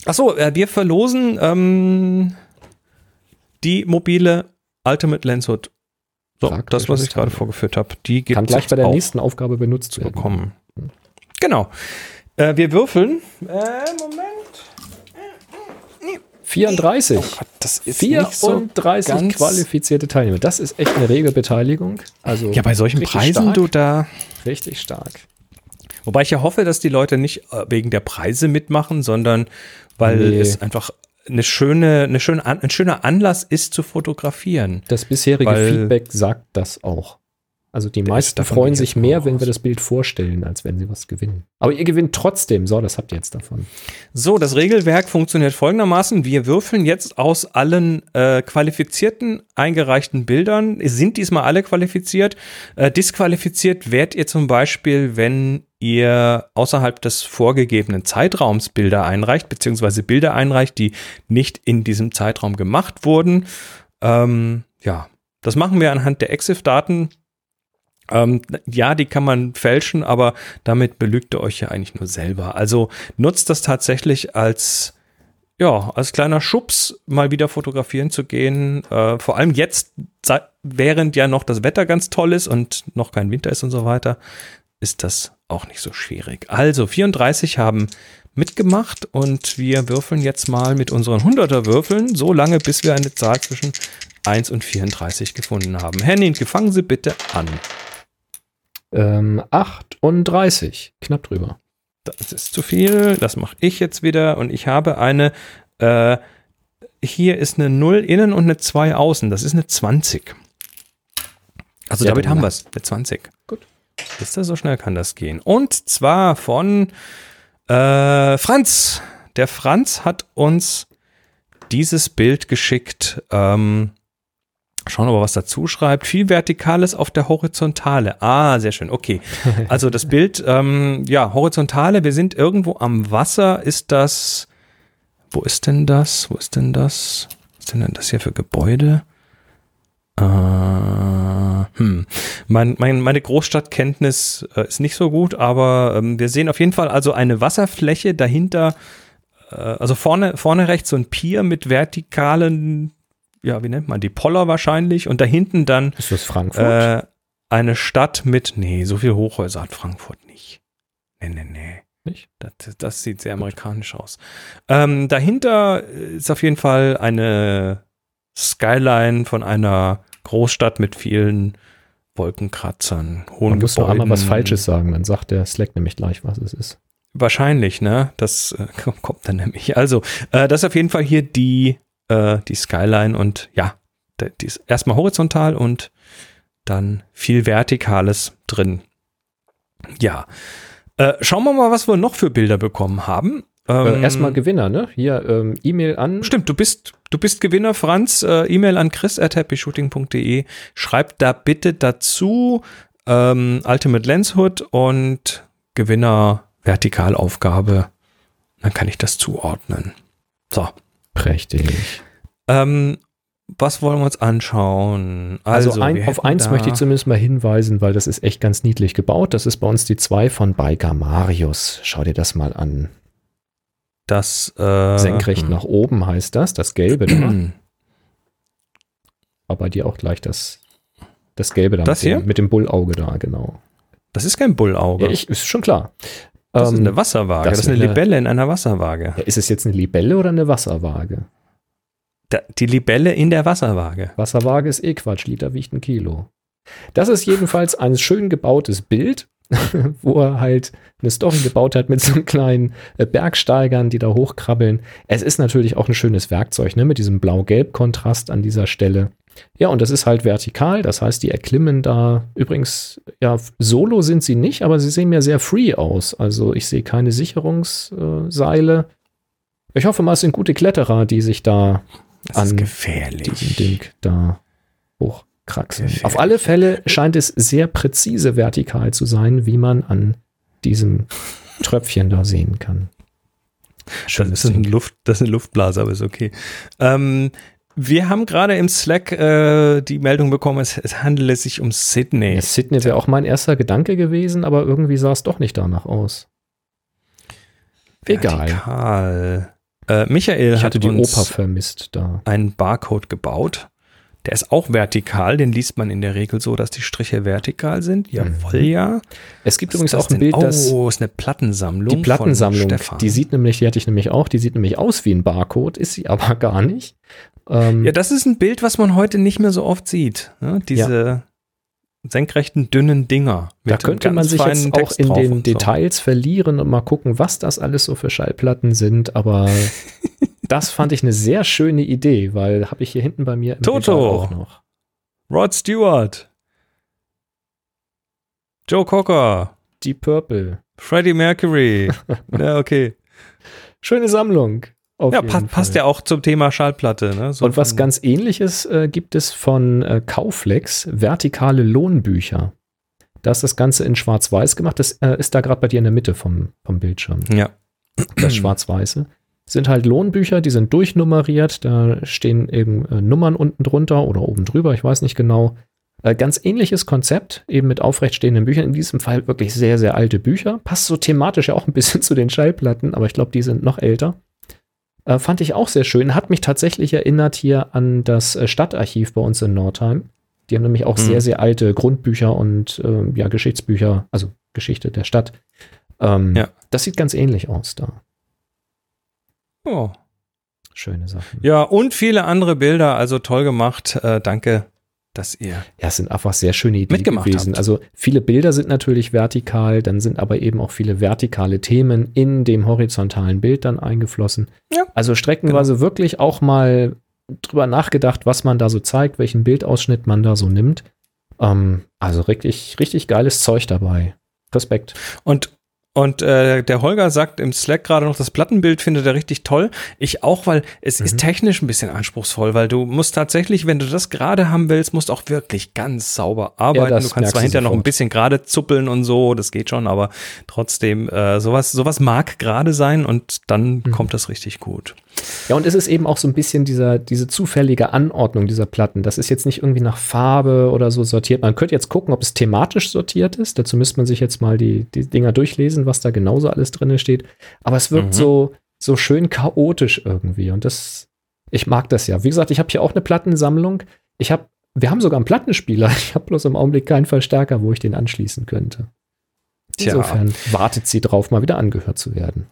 Achso, äh, wir verlosen ähm, die mobile Ultimate Lens Hood. So, Praktisch das, was ich gerade vorgeführt habe, die gibt Kann gleich bei der nächsten Aufgabe benutzt werden. Bekommen. Genau. Äh, wir würfeln. Äh, Moment. 34. Oh Gott, das ist 34 so qualifizierte Teilnehmer. Das ist echt eine rege Beteiligung. Also ja, bei solchen Preisen stark. du da. Richtig stark. Wobei ich ja hoffe, dass die Leute nicht äh, wegen der Preise mitmachen, sondern weil nee. es einfach eine schöne, eine schöne, ein schöner Anlass ist zu fotografieren. Das bisherige Feedback sagt das auch. Also die Der meisten freuen sich mehr, wenn wir das Bild vorstellen, als wenn sie was gewinnen. Aber ihr gewinnt trotzdem. So, das habt ihr jetzt davon. So, das Regelwerk funktioniert folgendermaßen. Wir würfeln jetzt aus allen äh, qualifizierten eingereichten Bildern. Sind diesmal alle qualifiziert. Äh, disqualifiziert werdet ihr zum Beispiel, wenn ihr außerhalb des vorgegebenen Zeitraums Bilder einreicht, beziehungsweise Bilder einreicht, die nicht in diesem Zeitraum gemacht wurden. Ähm, ja, das machen wir anhand der EXIF-Daten. Ähm, ja, die kann man fälschen, aber damit belügt ihr euch ja eigentlich nur selber. Also nutzt das tatsächlich als ja, als kleiner Schubs mal wieder fotografieren zu gehen. Äh, vor allem jetzt, während ja noch das Wetter ganz toll ist und noch kein Winter ist und so weiter, ist das auch nicht so schwierig. Also 34 haben mitgemacht und wir würfeln jetzt mal mit unseren 100er Würfeln so lange, bis wir eine Zahl zwischen 1 und 34 gefunden haben. Henning, fangen Sie bitte an. Ähm, 38. Knapp drüber. Das ist zu viel. Das mache ich jetzt wieder. Und ich habe eine, äh, hier ist eine 0 innen und eine 2 außen. Das ist eine 20. Also Ja, damit haben wir es. Eine 20. Gut. Ist das so schnell kann das gehen. Und zwar von äh, Franz. Der Franz hat uns dieses Bild geschickt. Ähm, schauen wir mal, was dazu schreibt. Viel Vertikales auf der Horizontale. Ah, sehr schön. Okay. [laughs] Also das Bild, ähm, ja, Horizontale. Wir sind irgendwo am Wasser. Ist das, wo ist denn das? Wo ist denn das? Was ist denn das hier für Gebäude? Äh, hm. Mein, mein, meine Großstadtkenntnis äh, ist nicht so gut, aber ähm, wir sehen auf jeden Fall also eine Wasserfläche dahinter, äh, also vorne, vorne rechts so ein Pier mit vertikalen, ja, wie nennt man die, Poller wahrscheinlich und da hinten dann Ist das Frankfurt? äh, eine Stadt mit, nee, so viel Hochhäuser hat Frankfurt nicht. Nee, nee, nee. Nicht? Das, das sieht sehr amerikanisch aus. Ähm, dahinter ist auf jeden Fall eine Skyline von einer Großstadt mit vielen Wolkenkratzern, hohen Man muss noch einmal was. Falsches sagen, dann sagt der Slack nämlich gleich, was es ist. Wahrscheinlich, ne? Das äh, [laughs] kommt dann nämlich. Also, äh, das ist auf jeden Fall hier die, äh, die Skyline und ja, die ist erstmal horizontal und dann viel Vertikales drin. Ja. Äh, schauen wir mal, was wir noch für Bilder bekommen haben. Äh, Ähm, erstmal Gewinner, ne? Hier ähm, E-Mail an. Stimmt, du bist, du bist Gewinner, Franz. Äh, E-Mail an chris.happyshooting.de. Schreib da bitte dazu ähm, Ultimate Lens Hood und Gewinner Vertikalaufgabe. Dann kann ich das zuordnen. So. Prächtig. Ähm, was wollen wir uns anschauen? Also, wir ein, auf eins möchte ich zumindest mal hinweisen, weil das ist echt ganz niedlich gebaut. Das ist bei uns die 2 von Biker Marius. Schau dir das mal an. das äh, Senkrecht hm. nach oben heißt das, das Gelbe da. [clears throat] Aber bei dir auch gleich das, das Gelbe da Das mit, dem, hier? mit dem Bullauge da, genau. Das ist kein Bullauge. Ja, ich, ist schon klar. Das ist Ähm, eine Wasserwaage. das Das, ist eine ist eine- Libelle in einer Wasserwaage. ja, ist es jetzt eine Libelle oder eine Wasserwaage? Da, die Libelle in der Wasserwaage. Wasserwaage ist eh Quatsch, Liter wiegt ein Kilo. Das ist jedenfalls ein schön gebautes Bild, [laughs] wo er halt eine Story gebaut hat mit so kleinen äh, Bergsteigern, die da hochkrabbeln. Es ist natürlich auch ein schönes Werkzeug, ne, mit diesem Blau-Gelb-Kontrast an dieser Stelle. Ja, und das ist halt vertikal, das heißt, die erklimmen da. Übrigens, ja, solo sind sie nicht, aber sie sehen mir sehr free aus. Also ich sehe keine Sicherungsseile. Ich hoffe mal, es sind gute Kletterer, die sich da Das An ist gefährlich. diesem Ding da hochkraxeln. Gefährlich. Auf alle Fälle scheint es sehr präzise vertikal zu sein, wie man an diesem Tröpfchen da sehen kann. Das ist, ein Luft, das ist eine Luftblase, aber ist okay. Ähm, wir haben gerade im Slack äh, die Meldung bekommen, es, es handele sich um Sydney. Ja, Sydney wäre auch mein erster Gedanke gewesen, aber irgendwie sah es doch nicht danach aus. Egal. Vertikal. Äh, Michael Ich hat hatte die Oper vermisst da. einen Barcode gebaut. Der ist auch vertikal, den liest man in der Regel so, dass die Striche vertikal sind. Jawohl, ja. Es gibt Was übrigens auch ein denn? Bild, das Oh, ist eine Plattensammlung. die Plattensammlung, Von Stefan. die sieht nämlich, die hatte ich nämlich auch, die sieht nämlich aus wie ein Barcode, ist sie aber [laughs] gar nicht. Ähm, ja, das ist ein Bild, was man heute nicht mehr so oft sieht. Ne? Diese senkrechten, dünnen Dinger. Da könnte man sich jetzt feinen auch Text in den und so. Details verlieren und mal gucken, was das alles so für Schallplatten sind, aber [laughs] das fand ich eine sehr schöne Idee, weil habe ich hier hinten bei mir Toto. Auch noch. Rod Stewart. Joe Cocker, Deep Purple. Freddie Mercury. [laughs] ja, okay. Schöne Sammlung. ja, pa passt ja auch zum Thema Schallplatte. Ne? So Und was ganz ähnliches äh, gibt es von äh, Kauflex, vertikale Lohnbücher. Da ist das Ganze in Schwarz-Weiß gemacht. Das äh, ist da gerade bei dir in der Mitte vom, vom Bildschirm. Ja. Das Schwarz-Weiße. Sind halt Lohnbücher, die sind durchnummeriert. Da stehen eben äh, Nummern unten drunter oder oben drüber, ich weiß nicht genau. Äh, ganz ähnliches Konzept, eben mit aufrechtstehenden Büchern. In diesem Fall wirklich sehr, sehr alte Bücher. Passt so thematisch ja auch ein bisschen [laughs] zu den Schallplatten, aber ich glaube, die sind noch älter. Äh, fand ich auch sehr schön. Hat mich tatsächlich erinnert hier an das äh, Stadtarchiv bei uns in Nordheim. Die haben nämlich auch mhm. sehr, sehr alte Grundbücher und äh, ja, Geschichtsbücher, also Geschichte der Stadt. Ähm, ja. Das sieht ganz ähnlich aus da. Oh. Schöne Sachen. Ja, und viele andere Bilder, also toll gemacht. Äh, danke, dass ihr. Ja, es sind einfach sehr schöne Ideen mitgemacht gewesen. Habt. Also viele Bilder sind natürlich vertikal, dann sind aber eben auch viele vertikale Themen in dem horizontalen Bild dann eingeflossen. Ja. Also streckenweise genau. wirklich auch mal drüber nachgedacht, was man da so zeigt, welchen Bildausschnitt man da so nimmt. Ähm, also richtig, richtig geiles Zeug dabei. Respekt. Und und äh, der Holger sagt im Slack gerade noch, das Plattenbild findet er richtig toll. Ich auch, weil es mhm. ist technisch ein bisschen anspruchsvoll, weil du musst tatsächlich, wenn du das gerade haben willst, musst auch wirklich ganz sauber arbeiten. Ja, du kannst zwar hinterher noch ein bisschen gerade zuppeln und so, das geht schon, aber trotzdem, äh, sowas, sowas mag gerade sein und dann mhm. kommt das richtig gut. Ja, und es ist eben auch so ein bisschen dieser, diese zufällige Anordnung dieser Platten. Das ist jetzt nicht irgendwie nach Farbe oder so sortiert. Man könnte jetzt gucken, ob es thematisch sortiert ist. Dazu müsste man sich jetzt mal die, die Dinger durchlesen, was da genauso alles drin steht. Aber es wirkt mhm. so, so schön chaotisch irgendwie. Und das, ich mag das ja. Wie gesagt, ich habe hier auch eine Plattensammlung. Ich habe, wir haben sogar einen Plattenspieler. [laughs] Ich habe bloß im Augenblick keinen Verstärker, wo ich den anschließen könnte. Insofern Tja. wartet sie drauf, mal wieder angehört zu werden.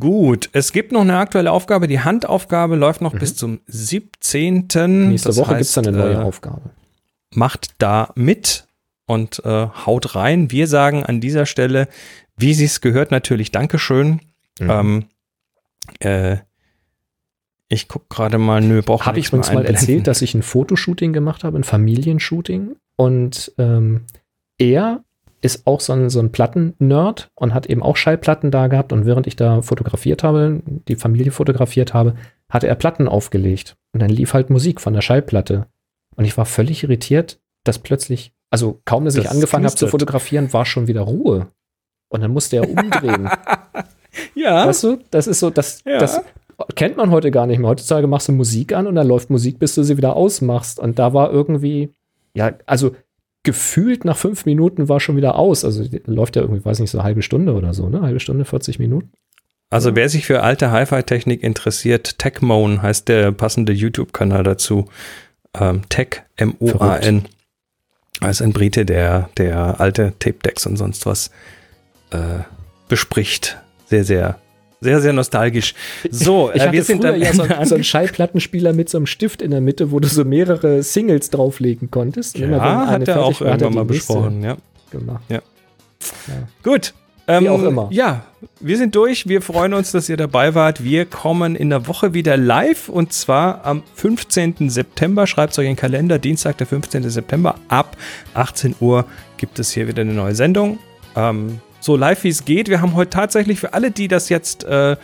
Gut, es gibt noch eine aktuelle Aufgabe. Die Handaufgabe läuft noch mhm. bis zum 17. Nächste das Woche gibt es eine neue äh, Aufgabe. Macht da mit und äh, haut rein. Wir sagen an dieser Stelle, wie sie es gehört, natürlich Dankeschön. Mhm. Ähm, äh, ich gucke gerade mal, nö, brauche Habe ich uns mal erzählt, dass ich ein Fotoshooting gemacht habe, ein Familienshooting. Und ähm, er ist auch so ein, so ein Platten-Nerd und hat eben auch Schallplatten da gehabt. Und während ich da fotografiert habe, die Familie fotografiert habe, hatte er Platten aufgelegt. Und dann lief halt Musik von der Schallplatte. Und ich war völlig irritiert, dass plötzlich, also kaum, dass das ich angefangen habe zu fotografieren, war schon wieder Ruhe. Und dann musste er umdrehen. [laughs] ja. Weißt du, das ist so, das, ja. das kennt man heute gar nicht mehr. Heutzutage machst du Musik an und dann läuft Musik, bis du sie wieder ausmachst. Und da war irgendwie, ja, also gefühlt nach fünf Minuten war schon wieder aus. Also läuft ja irgendwie, weiß nicht, so eine halbe Stunde oder so, ne? Halbe Stunde, 40 Minuten. Also wer sich für alte Hi-Fi-Technik interessiert, Techmoan heißt der passende YouTube-Kanal dazu. Ähm, Tech, M-O-A-N. Als ein Brite, der, der alte Tape-Decks und sonst was äh, bespricht. Sehr, sehr sehr, sehr nostalgisch. So, ich, äh, wir sind dann ja so, [laughs] so einen Schallplattenspieler mit so einem Stift in der Mitte, wo du so mehrere Singles drauflegen konntest. Ja, hat er auch irgendwann mal besprochen, ja. Genau. Ja. ja. Gut. Ähm, Wie auch immer. Ja, wir sind durch. Wir freuen uns, dass ihr dabei wart. Wir kommen in der Woche wieder live und zwar am 15. September. Schreibt es euch in den Kalender. Dienstag, der 15. September ab 18 Uhr gibt es hier wieder eine neue Sendung. Ähm, so live wie es geht. Wir haben heute tatsächlich für alle, die das jetzt äh,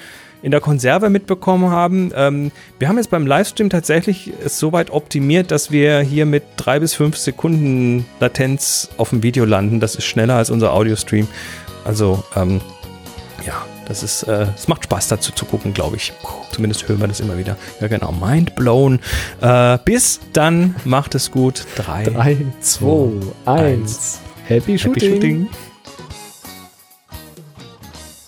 in der Konserve mitbekommen haben, ähm, wir haben jetzt beim Livestream tatsächlich es so weit optimiert, dass wir hier mit drei bis fünf Sekunden Latenz auf dem Video landen. Das ist schneller als unser Audio-Stream. Also, ähm, ja, das ist, äh, es macht Spaß dazu zu gucken, glaube ich. Zumindest hören wir das immer wieder. Ja, genau. Mind blown. Äh, bis dann, macht es gut. 3, 2, 1. Happy Shooting. Happy Shooting.